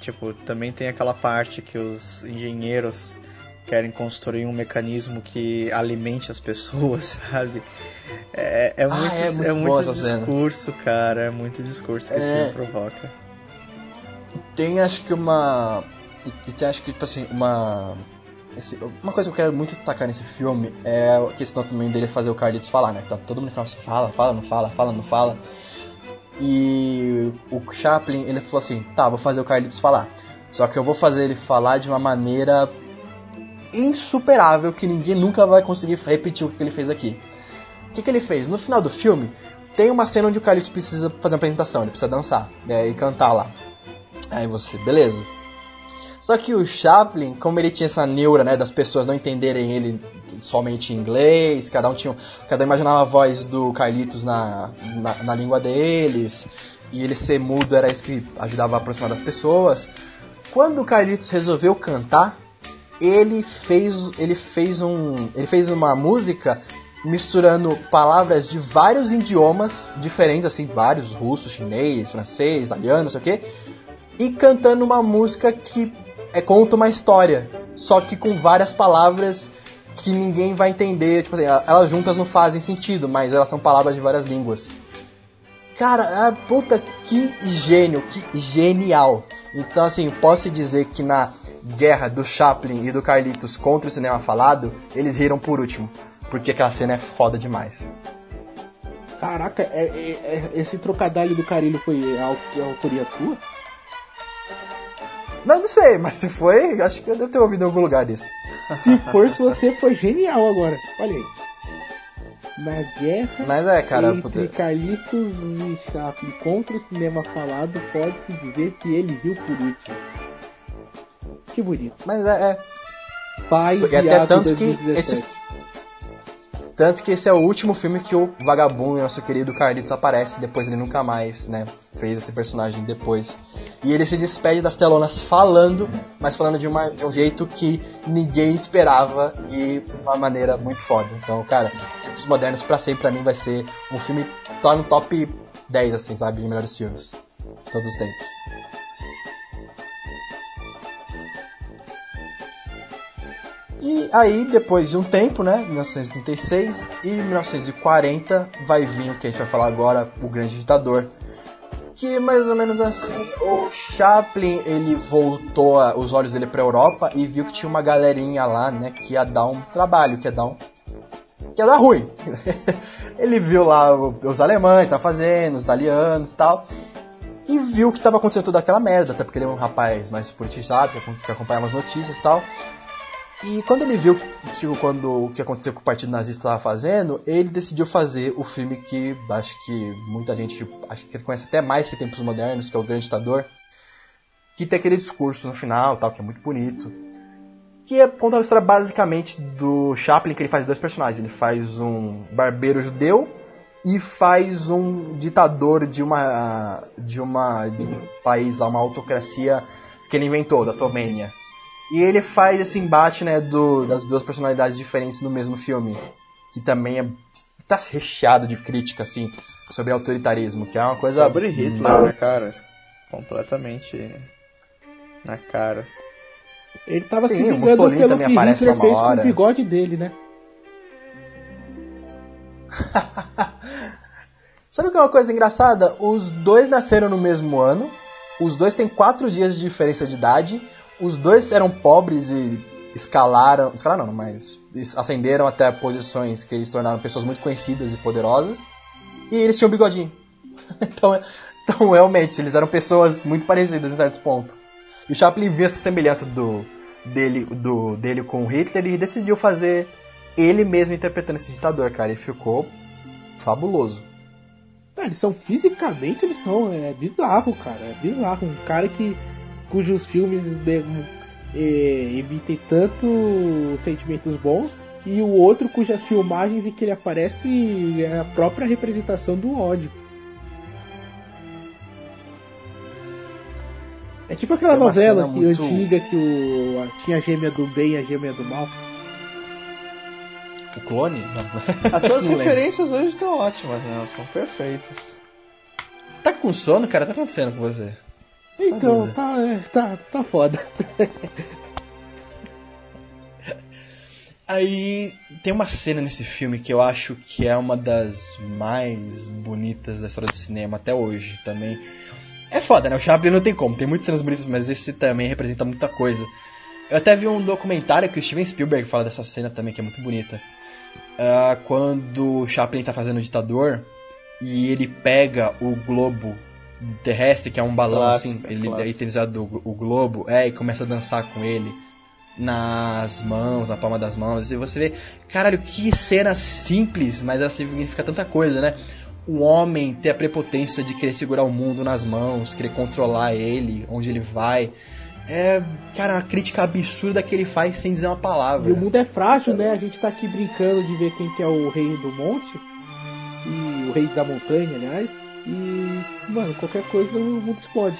Tipo, também tem aquela parte que os engenheiros querem construir um mecanismo que alimente as pessoas, sabe? É, é, ah, muito, é muito, é muito discurso, cara. É muito discurso que é... esse filme provoca tem acho que uma. E, tem acho que, tipo assim, uma. Esse, uma coisa que eu quero muito destacar nesse filme é a questão também dele fazer o Carlitos falar, né? Tá todo mundo fala, fala, não fala, fala, não fala. E o Chaplin, ele falou assim: tá, vou fazer o Carlitos falar. Só que eu vou fazer ele falar de uma maneira insuperável que ninguém nunca vai conseguir repetir o que ele fez aqui. O que, que ele fez? No final do filme, tem uma cena onde o Carlitos precisa fazer uma apresentação, ele precisa dançar né, e cantar lá. Aí você, beleza. Só que o Chaplin, como ele tinha essa neura, né, das pessoas não entenderem ele somente em inglês, cada um tinha, cada um imaginava a voz do Carlitos na, na, na língua deles, e ele ser mudo era isso que ajudava a aproximar das pessoas. Quando o Carlitos resolveu cantar, ele fez, ele fez um, ele fez uma música misturando palavras de vários idiomas diferentes, assim, vários, russo, chinês, francês, italiano, não sei o quê e cantando uma música que é, conta uma história, só que com várias palavras que ninguém vai entender. Tipo assim, elas juntas não fazem sentido, mas elas são palavras de várias línguas. cara, a puta que gênio, que genial. Então, assim, posso dizer que na guerra do Chaplin e do Carlitos contra o cinema falado, eles riram por último. Porque aquela cena é foda demais. Caraca, é, é, é, esse trocadilho do Carilho foi a, a autoria tua? Não, não sei, mas se foi, acho que eu devo ter ouvido em algum lugar isso. Se for, se você foi genial agora. Olha aí. Na guerra Mas é, cara, entre puta- Carlitos e Chaplin contra o cinema falado, pode-se dizer que ele viu por último. Que bonito. Mas é, é. Paz E e até tanto que 2017. Tanto que esse é o último filme que o vagabundo, nosso querido Carlitos, aparece. Depois ele nunca mais, né, fez esse personagem depois. E ele se despede das telonas falando, mas falando de, uma, de um jeito que ninguém esperava e de uma maneira muito foda. Então, cara, Tempos Modernos pra sempre pra mim vai ser um filme tá no top 10, assim, sabe, de melhores filmes. De todos os tempos. E aí, depois de um tempo, né, 1936 e 1940, vai vir o que a gente vai falar agora, o Grande Ditador. Que é mais ou menos assim, o Chaplin, ele voltou os olhos dele pra Europa e viu que tinha uma galerinha lá, né, que ia dar um trabalho, que ia dar um... que ia dar ruim. ele viu lá os alemães tá fazendo, os italianos e tal, e viu que estava acontecendo toda aquela merda, até porque ele é um rapaz mais acom- que acompanhava as notícias e tal. E quando ele viu que quando, o que aconteceu com o Partido Nazista estava fazendo, ele decidiu fazer o filme que acho que muita gente acho que conhece até mais que Tempos Modernos, que é o Grande Ditador, que tem aquele discurso no final, tal, que é muito bonito. Que é, conta a história basicamente do Chaplin, que ele faz dois personagens. Ele faz um barbeiro judeu e faz um ditador de uma de uma de um país lá, uma autocracia que ele inventou, da Tomênia. E ele faz esse embate, né, do, das duas personalidades diferentes no mesmo filme, que também é tá recheado de crítica assim sobre autoritarismo, que é uma coisa Sobre Hitler, né, cara? Completamente na cara. Ele tava Sim, se o Mussolini pelo também que aparece Hitler numa fez com o bigode dele, né? Sabe que é uma coisa engraçada? Os dois nasceram no mesmo ano, os dois têm quatro dias de diferença de idade, os dois eram pobres e escalaram. Escalaram não, mas ascenderam até posições que eles tornaram pessoas muito conhecidas e poderosas. E eles tinham bigodinho. então, então, realmente, eles eram pessoas muito parecidas em certos pontos. E o Chaplin viu essa semelhança do, dele, do, dele com o Hitler e decidiu fazer ele mesmo interpretando esse ditador, cara. E ficou fabuloso. Ah, eles são fisicamente, eles são. É bizarro, cara. É bizarro. Um cara que. Cujos filmes de- é, emitem tanto sentimentos bons. E o outro cujas filmagens em que ele aparece é a própria representação do ódio. É tipo aquela É novela que, muito- antiga que o, tinha a gêmea do bem e a gêmea do mal. O clone? Não. As tuas Não lembro. referências hoje estão ótimas, né? São perfeitas. Tá com sono, cara? Tá acontecendo com você? Então, tá, é, tá, tá foda. Aí tem uma cena nesse filme que eu acho que é uma das mais bonitas da história do cinema até hoje também. É foda, né? O Chaplin não tem como, tem muitas cenas bonitas, mas esse também representa muita coisa. Eu até vi um documentário que o Steven Spielberg fala dessa cena também, que é muito bonita. Ah, quando o Chaplin tá fazendo o ditador e ele pega o globo terrestre, que é um balão Clássico, assim, ele clássico. é eternizado do o globo, é, e começa a dançar com ele nas mãos, na palma das mãos, e você vê, caralho, que cena simples, mas ela significa tanta coisa, né? O homem ter a prepotência de querer segurar o mundo nas mãos, querer controlar ele, onde ele vai. É, cara, uma crítica absurda que ele faz sem dizer uma E palavra. o mundo é frágil, né? A gente tá aqui brincando de ver quem que é o rei do monte. E o rei da montanha, aliás. E, mano, qualquer coisa o mundo explode.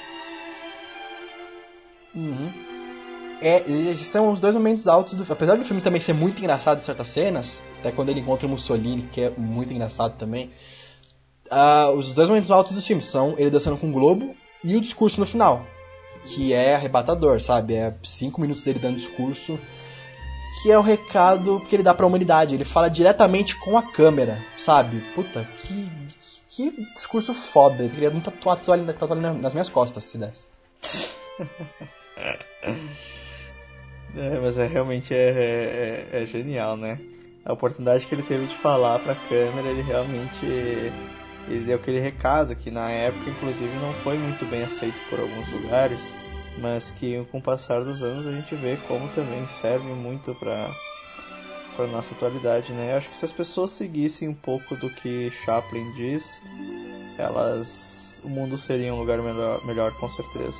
Uhum. É, são os dois momentos altos do filme. Apesar do filme também ser muito engraçado em certas cenas, até quando ele encontra o Mussolini, que é muito engraçado também. ah, os dois momentos altos do filme são ele dançando com o Globo e o discurso no final, que é arrebatador, sabe? É cinco minutos dele dando discurso, que é o recado que ele dá pra humanidade. Ele fala diretamente com a câmera, sabe? Puta, que, que discurso foda. Eu queria ele tatuar ele nas minhas costas, se desse. É, mas é realmente é, é, é genial, né? A oportunidade que ele teve de falar pra câmera, ele realmente ele deu aquele recado que na época, inclusive, não foi muito bem aceito por alguns lugares, mas que com o passar dos anos a gente vê como também serve muito para para nossa atualidade, né? Eu acho que se as pessoas seguissem um pouco do que Chaplin diz, elas o mundo seria um lugar melhor, melhor com certeza.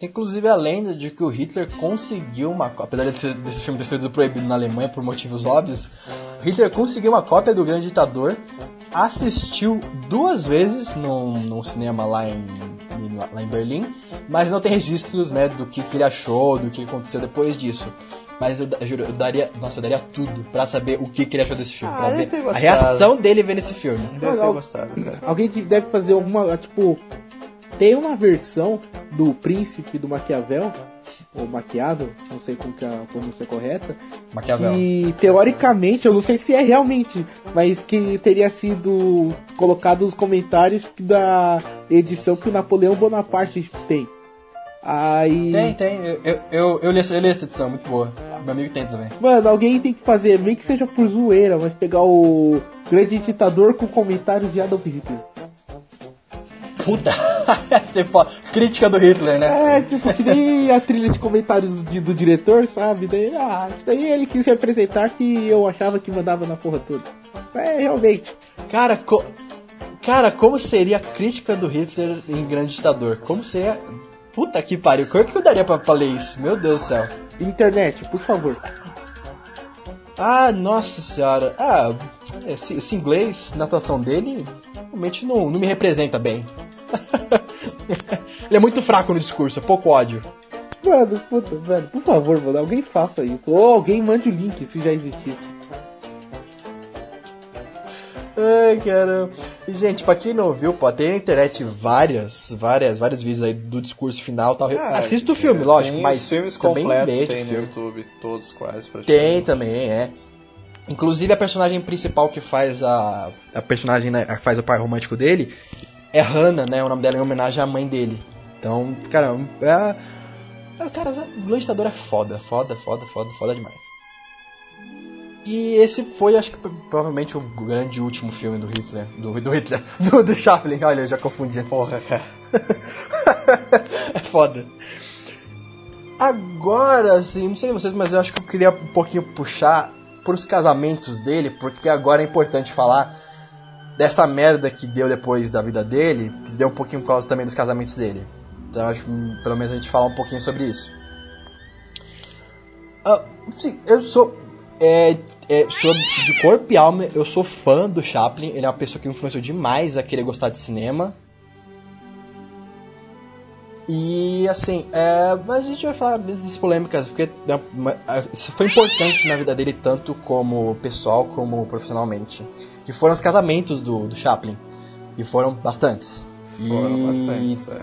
Inclusive a lenda de que o Hitler conseguiu uma apesar de desse filme ter sido proibido na Alemanha por motivos óbvios, Hitler conseguiu uma cópia do Grande Ditador, assistiu duas vezes num, num cinema lá em, lá em Berlim, mas não tem registros né, do que, que ele achou, do que aconteceu depois disso. Mas eu, eu juro, eu daria. Nossa, eu daria tudo pra saber o que, que ele achou desse filme. Ah, pra ver ter a gostado. reação dele vendo esse filme. Deve ter gostado, cara. Alguém que deve fazer alguma. Tipo, tem uma versão do Príncipe do Maquiavel, ou Maquiado, não sei como que é a pronúncia correta, Maquiavel. que teoricamente, eu não sei se é realmente, mas que teria sido colocado os comentários da edição que o Napoleão Bonaparte tem. Aí. Tem, tem. Eu, eu, eu, li, essa- eu li essa edição, muito boa. Meu amigo tem também. Mano, alguém tem que fazer, nem que seja por zoeira, mas pegar o grande ditador com comentários de Adolf Hitler. Puta! Você fala. Crítica do Hitler, né? É, tipo, que nem a trilha de comentários do, do diretor, sabe? Daí, ah, isso daí ele quis representar que eu achava que mandava na porra toda. É, realmente. Cara, co- cara, como seria a crítica do Hitler em Grande Ditador? Como seria. Puta que pariu, como é que eu daria pra, pra ler isso? Meu Deus do céu. Internet, por favor. Ah, nossa senhora. Ah, esse, esse inglês na atuação dele realmente não, não me representa bem. Ele é muito fraco no discurso, é pouco ódio. Mano, puta, velho, por favor, mano, alguém faça isso. Ou alguém mande o link se já existisse. Ai, cara. E, gente, pra quem não viu, pô, tem na internet várias, várias, vários vídeos aí do discurso final tal. Ah, Assista o filme, é, lógico, tem mas os filmes completos tem no filme. YouTube, todos quase Tem também, é. Inclusive a personagem principal que faz a. A personagem né, que faz o pai romântico dele é Hannah, né? O nome dela é em homenagem à mãe dele. Então, cara, é. é cara, o Grande Ditador é foda, foda, foda, foda, foda demais. E esse foi, acho que provavelmente o grande último filme do Hitler. Do, do Hitler. Do, do Chaplin, olha, eu já confundi. Porra, cara. é foda. Agora, assim, não sei vocês, mas eu acho que eu queria um pouquinho puxar pros casamentos dele, porque agora é importante falar dessa merda que deu depois da vida dele, que deu um pouquinho por causa também dos casamentos dele. Então acho que hum, pelo menos a gente falar um pouquinho sobre isso. Ah, sim, eu sou. É, é, sou de corpo e alma, eu sou fã do Chaplin, ele é uma pessoa que me influenciou demais a querer gostar de cinema. E assim, é, mas a gente vai falar mesmo das polêmicas, porque né, isso foi importante na vida dele, tanto como pessoal como profissionalmente. Que foram os casamentos do, do Chaplin. E foram bastantes. Foram e, bastantes, é.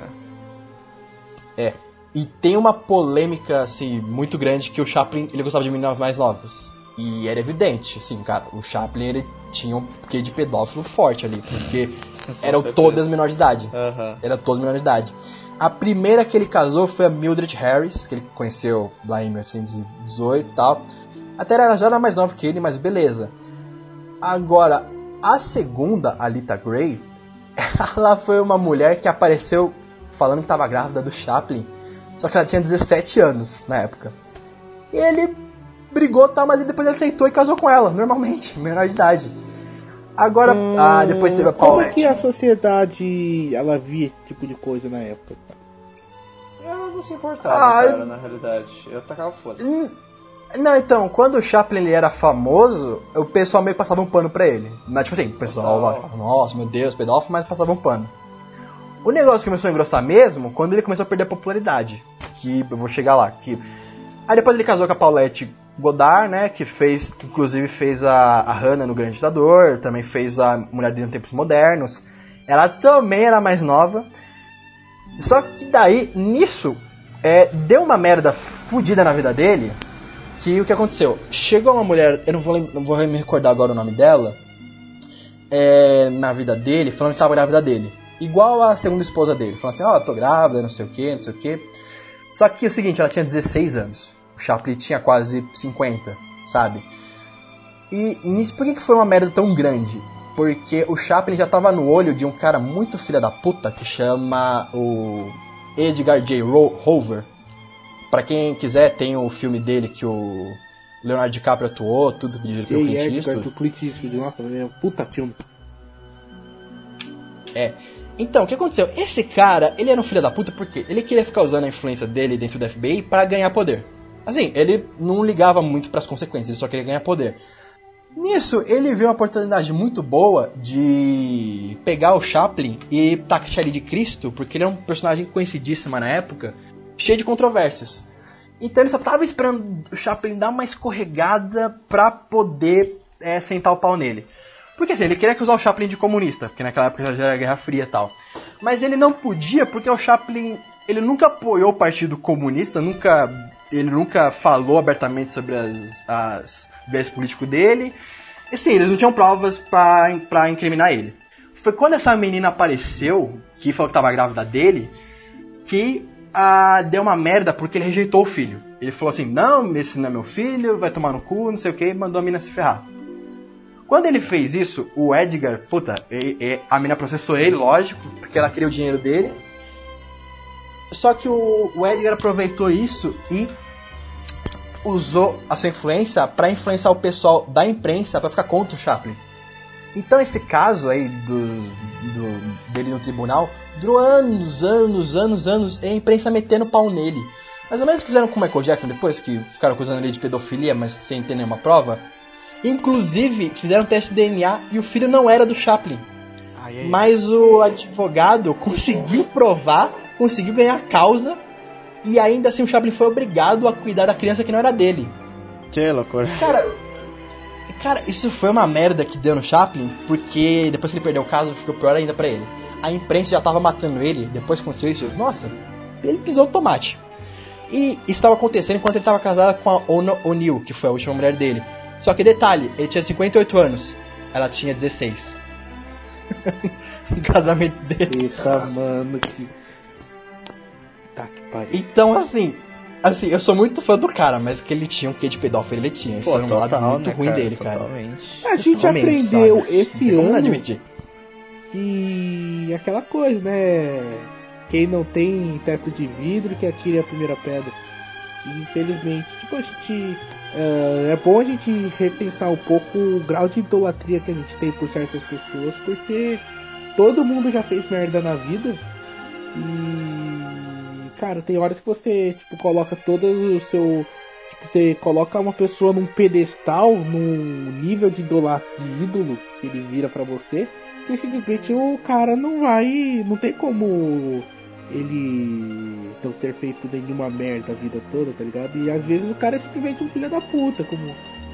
É. E tem uma polêmica, assim, muito grande que o Chaplin, ele gostava de meninas mais novas. E era evidente, assim, cara, o Chaplin, ele tinha um quê de pedófilo forte ali, porque eram todas menores de idade. Aham. Era todos menores de idade. A primeira que ele casou foi a Mildred Harris, que ele conheceu lá em 1918 e tal. Até era, já era mais nova que ele, mas beleza. Agora, a segunda, a Lita Gray, ela foi uma mulher que apareceu falando que estava grávida do Chaplin, só que ela tinha 17 anos na época. E ele brigou tal, mas ele depois aceitou e casou com ela, normalmente, menor de idade. Agora, ah, depois teve a Como Paulette. que a sociedade ela via esse tipo de coisa na época? Ela não se importava, Ah, cara, eu- na realidade. Eu tacava foda. Hum, Não, então, quando o Chaplin ele era famoso, o pessoal meio que passava um pano pra ele. Mas, tipo assim, o pessoal Total. falava, nossa, meu Deus, pedófilo, mas passava um pano. O negócio começou a engrossar mesmo quando ele começou a perder a popularidade. Que eu vou chegar lá. Que... Aí depois ele casou com a Paulette Godard, né? Que fez, que inclusive fez a, a Hannah no Grande Ditador, também fez a Mulher em Tempos Modernos. Ela também era mais nova. Só que daí, nisso, é, deu uma merda fudida na vida dele. Que o que aconteceu? Chegou uma mulher, eu não vou, não vou me recordar agora o nome dela. é, na vida dele, falando que tava grávida dele. Igual a segunda esposa dele, falando assim, ó, oh, tô grávida, não sei o que, não sei o que. Só que é o seguinte, ela tinha 16 anos. O Chaplin tinha quase 50, sabe? E nisso, por que, que foi uma merda tão grande? Porque o Chaplin já tava no olho de um cara muito filha da puta que chama o Edgar J. Hoover. Pra quem quiser, tem o filme dele que o Leonardo DiCaprio atuou, tudo dirigido pelo Clint Eastwood. Clint Eastwood, nossa, é um puta filme. É. Então, o que aconteceu? Esse cara, ele era um filho da puta porque ele queria ficar usando a influência dele dentro do FBI para ganhar poder. Assim, ele não ligava muito para as consequências, ele só queria ganhar poder. Nisso, ele viu uma oportunidade muito boa de pegar o Chaplin e taxar ele de Cristo, porque ele é um personagem conhecidíssimo na época, cheio de controvérsias. Então ele só tava esperando o Chaplin dar uma escorregada pra poder é, sentar o pau nele. Porque assim, ele queria que usar o Chaplin de comunista, porque naquela época já era Guerra Fria e tal. Mas ele não podia porque o Chaplin, ele nunca apoiou o Partido Comunista, nunca, ele nunca falou abertamente sobre as, as viés político dele. E sim, eles não tinham provas para incriminar ele. Foi quando essa menina apareceu, que falou que tava grávida dele, que ah, deu uma merda porque ele rejeitou o filho. Ele falou assim: Não, esse não é meu filho, vai tomar no cu, não sei o que, mandou a menina se ferrar. Quando ele fez isso, o Edgar, puta, e, e, a mina processou ele, lógico, porque ela queria o dinheiro dele. Só que o, o Edgar aproveitou isso e usou a sua influência para influenciar o pessoal da imprensa para ficar contra o Chaplin. Então esse caso aí do, do, dele no tribunal durou anos, anos, anos, anos e a imprensa metendo pau nele. Mais ou menos fizeram com o Michael Jackson depois, que ficaram acusando ele de pedofilia, mas sem ter nenhuma prova. Inclusive, fizeram teste de DNA e o filho não era do Chaplin. Ai, ai, mas o advogado conseguiu provar, conseguiu ganhar a causa e ainda assim o Chaplin foi obrigado a cuidar da criança que não era dele. Que loucura. Cara, cara, isso foi uma merda que deu no Chaplin, porque depois que ele perdeu o caso ficou pior ainda para ele. A imprensa já tava matando ele, depois que aconteceu isso, nossa, ele pisou o tomate. E isso estava acontecendo enquanto ele estava casado com a Ona O'Neill, que foi a última mulher dele. Só que detalhe, ele tinha 58 anos, ela tinha 16. o casamento deles. Eita, mano, que. Pariu. Então, assim, assim, eu sou muito fã do cara, mas que ele tinha um quê de pedófilo, ele tinha. Isso Pô, era um total, lado muito né, ruim cara? dele, cara. Totalmente. A gente Totalmente, aprendeu sabe? esse Tem ano admitir. que aquela coisa, né? Quem não tem teto de vidro que atire a primeira pedra. E, infelizmente, tipo, a gente. ah, é bom a gente repensar um pouco o grau de idolatria que a gente tem por certas pessoas, porque todo mundo já fez merda na vida. E. Cara, tem horas que você, tipo, coloca todo o seu. Tipo, você coloca uma pessoa num pedestal, num nível de, idola, de ídolo que ele vira pra você, que simplesmente o cara não vai. Não tem como ele não ter feito nenhuma merda a vida toda, tá ligado? E às vezes o cara é simplesmente um filho da puta, como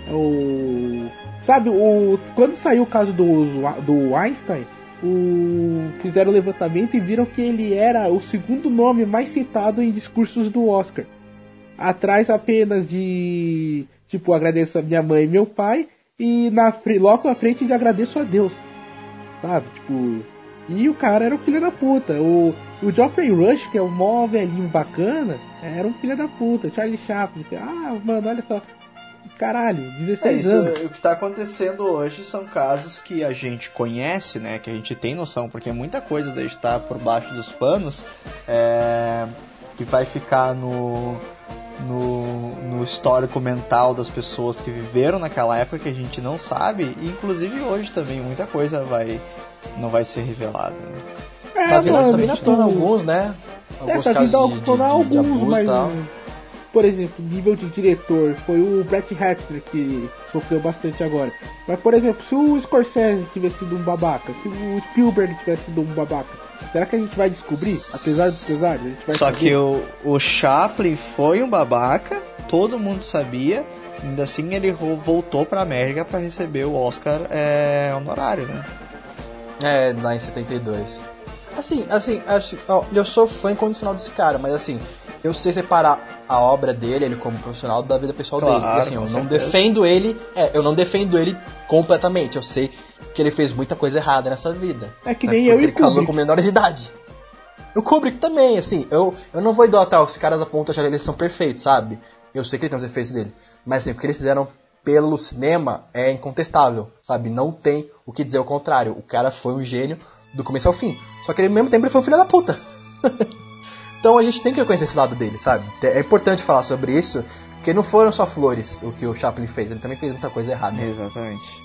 é o. Sabe, o. Quando saiu o caso do, do Einstein, o, fizeram o levantamento e viram que ele era o segundo nome mais citado em discursos do Oscar. Atrás apenas de. Tipo, agradeço a minha mãe e meu pai. E na, logo na frente de agradeço a Deus. Sabe? Tipo. E o cara era um filho da puta. O, o Geoffrey Rush, que é o mó velhinho bacana, era um filho da puta. Charlie Chaplin. Ah, mano, olha só. Caralho, É 16 isso, anos. o que está acontecendo hoje são casos que a gente conhece, né? Que a gente tem noção, porque muita coisa deve estar por baixo dos panos é, que vai ficar no, no, no histórico mental das pessoas que viveram naquela época que a gente não sabe, e inclusive hoje também muita coisa vai não vai ser revelada. Né? É, Tá vindo, tá mano, vindo à tona alguns, né? É, Alguns tá casos vindo de, de, de, de alguns, abuso mas. tal. Por exemplo, nível de diretor, foi o Brett Ratner que sofreu bastante agora. Mas, por exemplo, se o Scorsese tivesse sido um babaca, se o Spielberg tivesse sido um babaca, será que a gente vai descobrir? Apesar dos pesares, a gente vai Só saber? que o, o Chaplin foi um babaca, todo mundo sabia, ainda assim ele voltou pra América para receber o Oscar é, honorário, né? É, lá em 72. Assim, assim, acho, ó, eu sou fã incondicional desse cara, mas assim, eu sei separar a obra dele, ele como profissional, da vida pessoal Claro, dele. E, assim, eu não certeza. defendo ele, é, eu não defendo ele completamente. Eu sei que ele fez muita coisa errada nessa vida. É que sabe? nem eu Porque e ele casou Kubrick. com menor de idade. O Kubrick também, assim, eu, eu não vou idolatrar os caras a ponto de achar que eles são perfeitos, sabe? Eu sei que ele tem os efeitos dele. Mas assim, o que eles fizeram pelo cinema é incontestável, sabe? Não tem o que dizer o contrário. O cara foi um gênio do começo ao fim. Só que ele, ao mesmo tempo ele foi um filho da puta. então a gente tem que reconhecer esse lado dele, sabe? É importante falar sobre isso, porque não foram só flores o que o Chaplin fez, ele também fez muita coisa errada. Exatamente.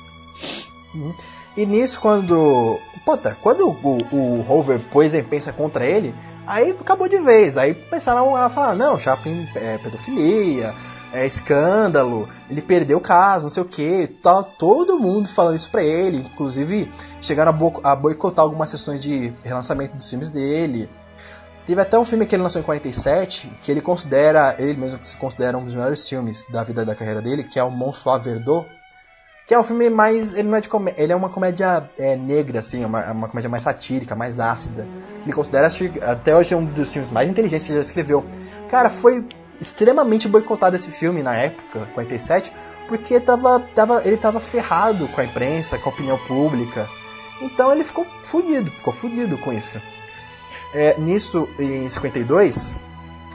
E nisso, quando. Puta, quando o, o Rover pôs em pensa contra ele, aí acabou de vez. Aí começaram a falar: não, Chaplin é pedofilia, é escândalo, ele perdeu o caso, não sei o que. Tá todo mundo falando isso pra ele. Inclusive, chegaram a, bo- a boicotar algumas sessões de relançamento dos filmes dele. Teve até um filme que ele lançou em 47, que ele considera, ele mesmo se considera um dos melhores filmes da vida e da carreira dele, que é o Monsoir Verdot, que é um filme mais. Ele não é de. Ele é uma comédia é, negra, assim, é uma, é uma comédia mais satírica, mais ácida. Ele considera até hoje um dos filmes mais inteligentes que ele já escreveu. Cara, foi extremamente boicotado esse filme na época, 47, porque tava, tava, ele tava ferrado com a imprensa, com a opinião pública. Então ele ficou fudido, ficou fudido com isso. É, nisso, em 52,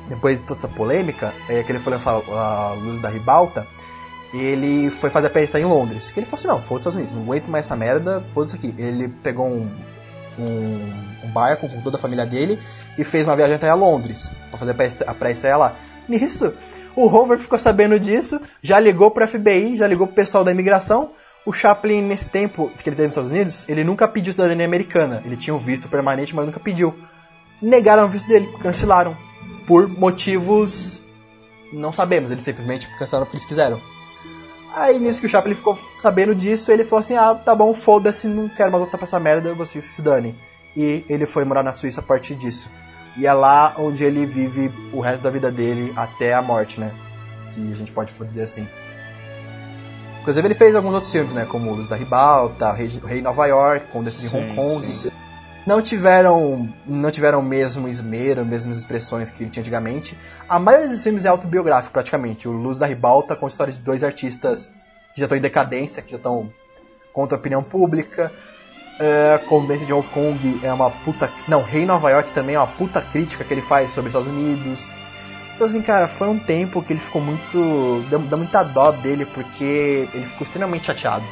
depois de toda essa polêmica, é, que ele foi lançar a Luz da Ribalta, ele foi fazer a peça em Londres. Que ele falou assim, não, foda-se Estados Unidos, não aguento mais essa merda, foda-se aqui. Ele pegou um, um, um barco com toda a família dele e fez uma viagem até a Londres, pra fazer a pré- a pré-estreia lá. Nisso, o Rover ficou sabendo disso, já ligou pro FBI, já ligou pro pessoal da imigração. O Chaplin, nesse tempo que ele teve nos Estados Unidos, ele nunca pediu cidadania americana. Ele tinha um visto permanente, mas nunca pediu. Negaram o visto dele, cancelaram. Por motivos. Não sabemos, eles simplesmente cancelaram porque eles quiseram. Aí nisso que o Chaplin ficou sabendo disso, ele falou assim: ah, tá bom, foda-se, não quero mais voltar pra essa merda, vocês se dane. E ele foi morar na Suíça a partir disso. E é lá onde ele vive o resto da vida dele até a morte, né? Que a gente pode dizer assim. Inclusive ele fez alguns outros filmes, né? Como Luz da Ribalta, Rei, Rei Nova York, Condessa de Hong Kong. sim. Não tiveram, não tiveram o mesmo esmero, as mesmas expressões que ele tinha antigamente. A maioria dos filmes é autobiográfico, praticamente. O Luz da Ribalta conta a história de dois artistas que já estão em decadência, que já estão contra a opinião pública. É, Condessa de Hong Kong é uma puta. Não, Rei Nova York também é uma puta crítica que ele faz sobre os Estados Unidos. Então, assim, cara, foi um tempo que ele ficou muito. Dá, dá muita dó dele, porque ele ficou extremamente chateado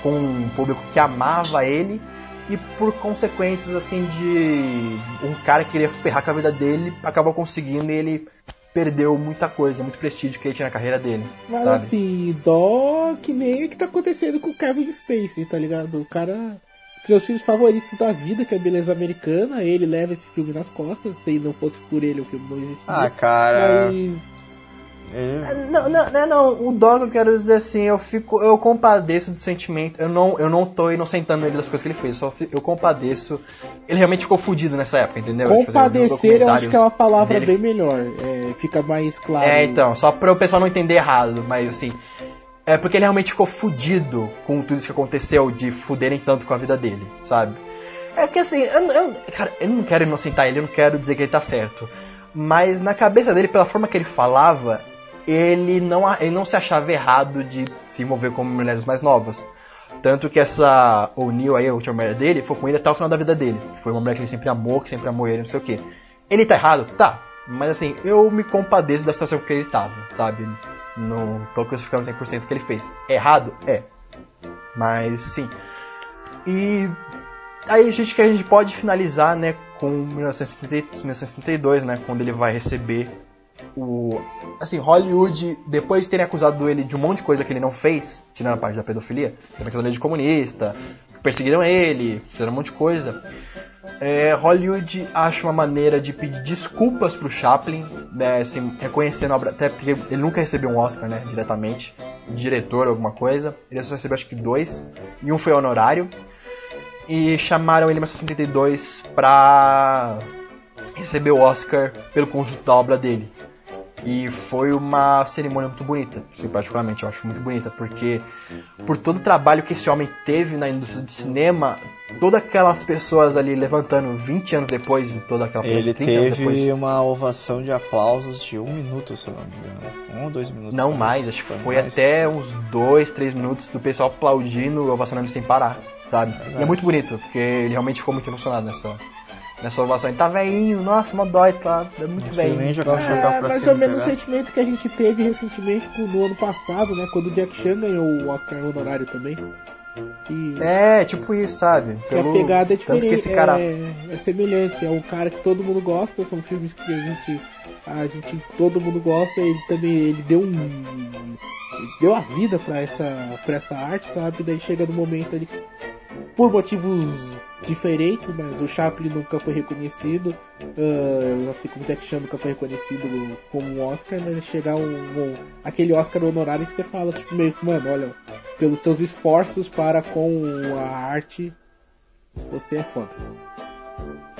com um público que amava ele e por consequências, assim, de um cara que queria ferrar com a vida dele, acabou conseguindo e ele perdeu muita coisa, muito prestígio que ele tinha na carreira dele, Mas sabe? assim, dó que nem o que tá acontecendo com o Kevin Spacey, tá ligado? O cara. Seus filmes favoritos da vida, que é Beleza Americana, ele leva esse filme nas costas, se não fosse por ele o filme não existiria. Ah, cara. Mas, ele- Não, não, não, não, o que eu quero dizer assim, eu fico, eu compadeço do sentimento, eu não, eu não tô inocentando ele das coisas que ele fez, só fi- eu compadeço. Ele realmente ficou fudido nessa época, entendeu? Alguns compadecer eu acho que é uma palavra dele. bem melhor. É, fica mais claro. É, então, só para o pessoal não entender errado, mas assim, é porque ele realmente ficou fudido com tudo isso que aconteceu, de fuderem tanto com a vida dele, sabe? É que assim, eu, eu, cara, eu não quero inocentar ele, eu não quero dizer que ele tá certo. Mas na cabeça dele, pela forma que ele falava, ele não, ele não se achava errado de se envolver com mulheres mais novas. Tanto que essa O'Neill aí, a última mulher dele, foi com ele até o final da vida dele. Foi uma mulher que ele sempre amou, que sempre amou ele, não sei o que. Ele tá errado? Tá. Mas assim, eu me compadeço da situação que ele tava, sabe? Não tô crucificando 100% o que ele fez. Errado? É. Mas sim. E aí a gente que a gente pode finalizar, né, com 1970 1972, né, quando ele vai receber o assim, Hollywood, depois de terem acusado ele de um monte de coisa que ele não fez, tirando a parte da pedofilia, também ele de comunista, perseguiram ele, fizeram um monte de coisa. É, Hollywood acha uma maneira de pedir desculpas pro Chaplin, né, assim, reconhecendo a obra, até porque ele nunca recebeu um Oscar, né, diretamente, diretor alguma coisa. Ele só recebeu acho que dois, e um foi honorário. E chamaram ele em 1972 pra receber o Oscar pelo conjunto da obra dele. E foi uma cerimônia muito bonita, assim, particularmente, eu acho muito bonita, porque por todo o trabalho que esse homem teve na indústria de cinema, todas aquelas pessoas ali levantando 20 anos depois de toda aquela Ele 30 anos teve uma ovação de aplausos de um minuto, se não me engano. Um ou dois minutos. Não mais, acho que foi mais. até uns 2, 3 minutos do pessoal aplaudindo, ovacionando sem parar, sabe? E é muito bonito, porque ele realmente ficou muito emocionado nessa, nessa ovação. Ele tá veinho, nossa, mó dói, tá? É muito Não sei nem velhinho. jogar o chapéu É pra mais ou menos o pegar. sentimento que a gente teve recentemente com- no ano passado, né? Quando o Jack Chan ganhou o Oscar honorário também. E É, tipo isso, sabe? que a Pelo- pegada é Tanto diferente, que esse cara. é, é semelhante, é um cara que todo mundo gosta, são filmes que a gente, a gente todo mundo gosta, ele também ele deu um ele deu a vida pra essa para essa arte, sabe? Daí chega no momento ali por motivos diferentes, mas o Chaplin nunca foi reconhecido, ah, assim como o Jack Chan nunca foi reconhecido como um Oscar, mas chegar um, um- aquele Oscar honorário que você fala, tipo, meio que, mano, olha, pelos seus esforços para com a arte, você é foda.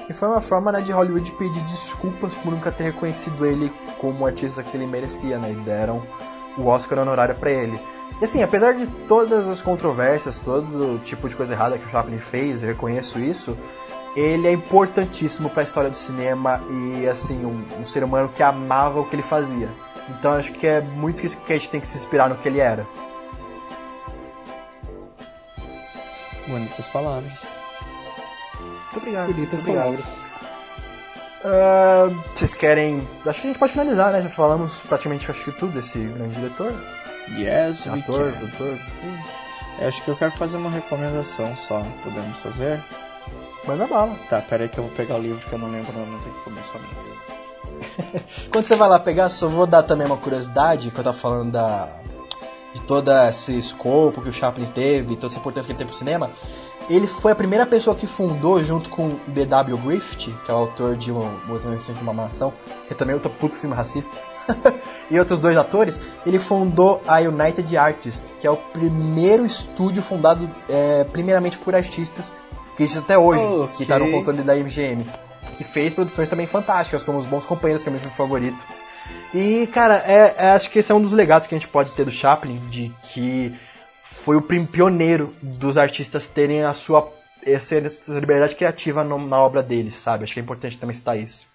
E foi uma forma né, de Hollywood pedir desculpas por nunca ter reconhecido ele como artista que ele merecia, né? E deram o Oscar honorário pra ele. E assim, apesar de todas as controvérsias, todo tipo de coisa errada que o Chaplin fez, eu reconheço isso, ele é importantíssimo pra história do cinema e assim, um, um ser humano que amava o que ele fazia. Então acho que é muito isso que a gente tem que se inspirar no que ele era. Bonitas palavras. Muito obrigado. Bonitas obrigado. palavras. Ah, vocês querem. Acho que a gente pode finalizar, né? Já falamos praticamente acho que tudo desse grande diretor. Yes, we Ator, can. doutor. Eu Acho que eu quero fazer uma recomendação só. Podemos fazer? Manda bala. Tá, pera aí que eu vou pegar o livro que eu não lembro o nome aqui começamento. Quando você vai lá pegar, só vou dar também uma curiosidade, que eu tava falando da. de todo esse escopo que o Chaplin teve, toda essa importância que ele teve pro cinema. Ele foi a primeira pessoa que fundou, junto com B.W. Griffith, que é o autor de O Exorcismo de uma Mansão, que também é outro puto filme racista, e outros dois atores, ele fundou a United Artists, que é o primeiro estúdio fundado é, primeiramente por artistas, que existe até hoje, Ok. que tá no controle da MGM. Que fez produções também fantásticas, como Os Bons Companheiros, que é meu filme favorito. E, cara, é, é- acho que esse é um dos legados que a gente pode ter do Chaplin, de que foi o pioneiro dos artistas terem a sua essa, liberdade criativa na obra deles, sabe? Acho que é importante também citar isso.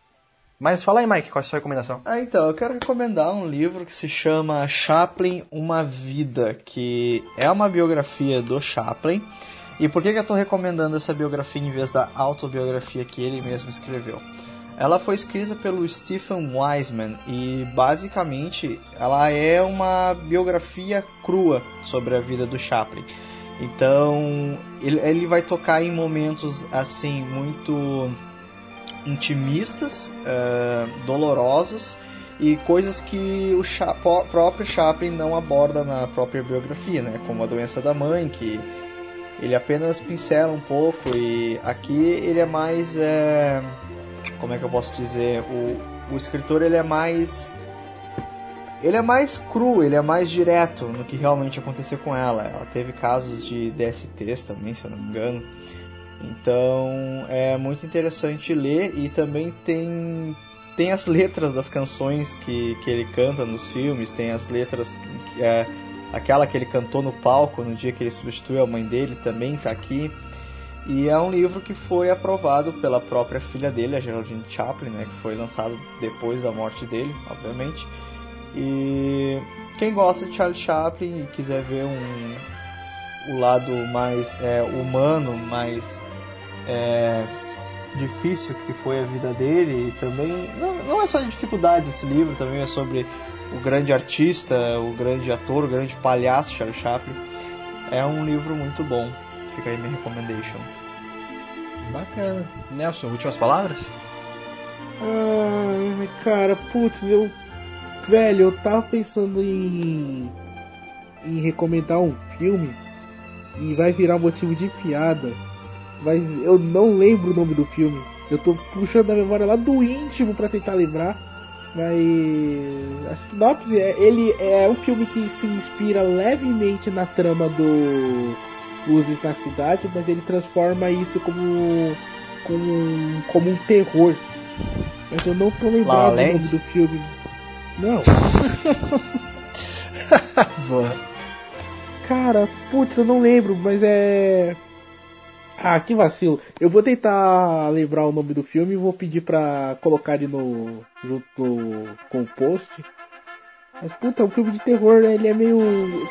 Mas fala aí, Mike, qual é a sua recomendação? Ah, então, eu quero recomendar um livro que se chama Chaplin, Uma Vida, que é uma biografia do Chaplin. E por que, que eu estou recomendando essa biografia em vez da autobiografia que ele mesmo escreveu? Ela foi escrita pelo Stephen Wiseman e basicamente ela é uma biografia crua sobre a vida do Chaplin. Então ele, ele vai tocar em momentos assim muito intimistas, eh, dolorosos e coisas que o Cha- próprio Chaplin não aborda na própria biografia, né? Como a doença da mãe, que ele apenas pincela um pouco e aqui ele é mais, eh, como é que eu posso dizer, o, o escritor ele é mais ele é mais cru, ele é mais direto no que realmente aconteceu com ela. Ela teve casos de DSTs também, se eu não me engano. Então é muito interessante ler e também tem tem as letras das canções que, que ele canta nos filmes, tem as letras é, aquela que ele cantou no palco no dia que ele substituiu a mãe dele também tá aqui. E é um livro que foi aprovado pela própria filha dele, a Geraldine Chaplin, né, que foi lançado depois da morte dele, obviamente. E quem gosta de Charlie Chaplin e quiser ver um, o lado mais é, humano, mais é, difícil que foi a vida dele, e também não, não é só de dificuldades esse livro, também é sobre o grande artista, o grande ator, o grande palhaço Charlie Chaplin. É um livro muito bom. Fica aí minha recommendation. Bacana. Nelson, últimas palavras? Ai, cara, putz, eu. Velho, eu tava pensando em. em recomendar um filme e vai virar motivo de piada, mas eu não lembro o nome do filme. Eu tô puxando a memória lá do íntimo pra tentar lembrar, mas. A sinopse é. Ele é um filme que se inspira levemente na trama do Luzes na Cidade, mas ele transforma isso como. como, como um terror. Mas eu não tô lembrado do nome do filme. Não. Boa. Cara, putz, eu não lembro, mas é. Ah, que vacilo. Eu vou tentar lembrar o nome do filme e vou pedir pra colocar ele no. junto com o post. Mas puta, o filme de terror, ele é meio.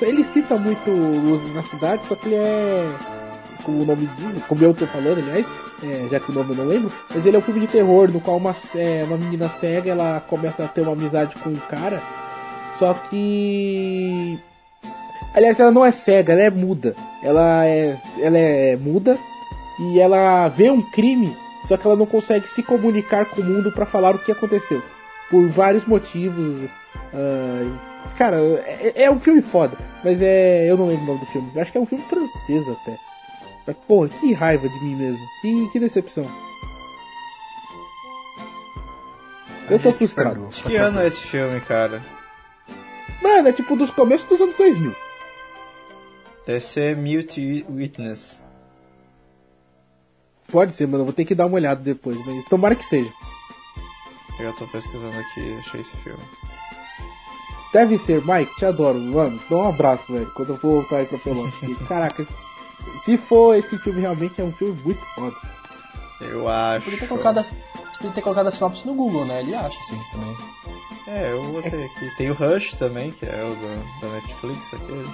Ele cita muito Luzes na Cidade, só que ele é. Como o nome diz, como eu tô falando, aliás, é, já que o nome eu não lembro, mas ele é um filme de terror, no qual uma, é, uma menina cega ela começa a ter uma amizade com um cara, só que. Aliás, ela não é cega, ela é muda. Ela é, ela é muda e ela vê um crime, só que ela não consegue se comunicar com o mundo para falar o que aconteceu. Por vários motivos. Uh, cara, é, é, um filme foda, mas é. Eu não lembro o nome do filme. Eu acho que é um filme francês até. Mas, porra, que raiva de mim mesmo. Que, que decepção. Eu tô frustrado. Que ano é esse filme, cara? Mano, é tipo dos começos dos anos 2000. Deve ser Mute Witness. Pode ser, mano. Eu vou ter que dar uma olhada depois. Mas tomara que seja. Eu tô pesquisando aqui achei esse filme. Deve ser, Mike. Te adoro, mano. Dá um abraço, velho. Quando eu for voltar aí pra Pelotas. Caraca, se for esse filme realmente é um filme muito foda. Eu acho. Podia ter colocado a, podia ter colocado a sinopse no Google, né? Ele acha assim também. É, eu botei aqui. Tem o Rush também, que é o da, da Netflix aquele.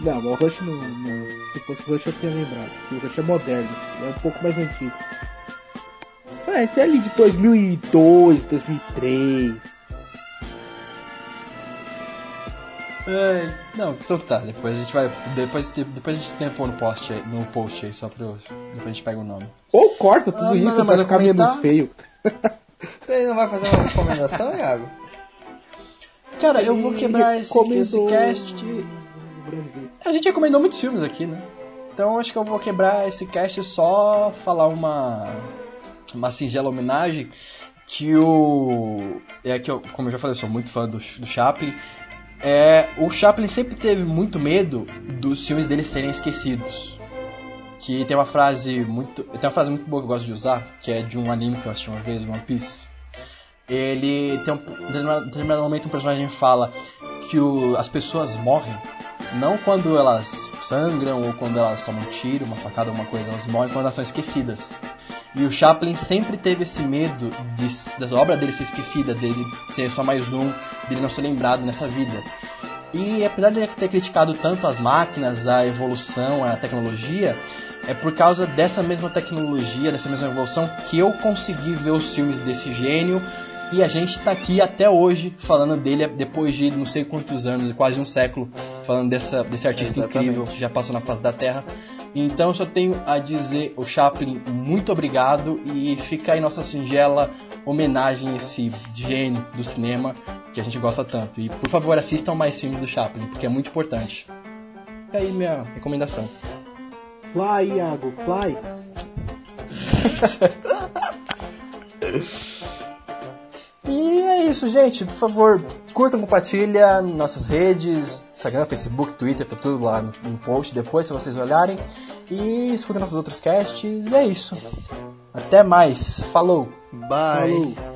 Não, mas o Rush não, não, Se fosse o Rush eu tinha lembrado. O Rush é moderno, é um pouco mais antigo. É, é ali de 2002, 2003. É, não, então tá, depois a gente vai. Depois, depois a gente tem pôr no post aí, no post aí, só pra. Depois a gente pega o nome. Ou corta tudo ah, isso pra ficar menos feio. Você não vai fazer uma recomendação, Iago? Cara, eu vou quebrar esse, esse cast. A gente recomendou muitos filmes aqui, né? Então acho que eu vou quebrar esse cast só falar uma. Uma singela homenagem que o. É que eu, como eu já falei, eu sou muito fã do, do Chaplin. É, o Chaplin sempre teve muito medo dos filmes dele serem esquecidos. Que tem uma frase muito. Tem uma frase muito boa que eu gosto de usar, que é de um anime que eu assisti uma vez, One Piece. Ele tem um em determinado momento um personagem fala que o, as pessoas morrem não quando elas sangram ou quando elas tomam um tiro, uma facada, alguma coisa, elas morrem quando elas são esquecidas. E o Chaplin sempre teve esse medo de, da obra dele ser esquecida, dele ser só mais um, dele não ser lembrado nessa vida. E apesar de ele ter criticado tanto as máquinas, a evolução, a tecnologia, é por causa dessa mesma tecnologia, dessa mesma evolução, que eu consegui ver os filmes desse gênio e a gente está aqui até hoje falando dele depois de não sei quantos anos, quase um século, falando dessa, desse artista Exatamente. incrível que já passou na face da Terra. Então eu só tenho a dizer o Chaplin muito obrigado e fica aí nossa singela homenagem a esse gênio do cinema que a gente gosta tanto. E por favor assistam mais filmes do Chaplin, porque é muito importante. Fica aí minha recomendação. Fly, Iago, fly. E é isso, gente. Por favor, curtam, compartilha nossas redes, Instagram, Facebook, Twitter, tá tudo lá no post depois, se vocês olharem. E escutem nossos outros casts. E é isso. Até mais. Falou. Bye. Falou.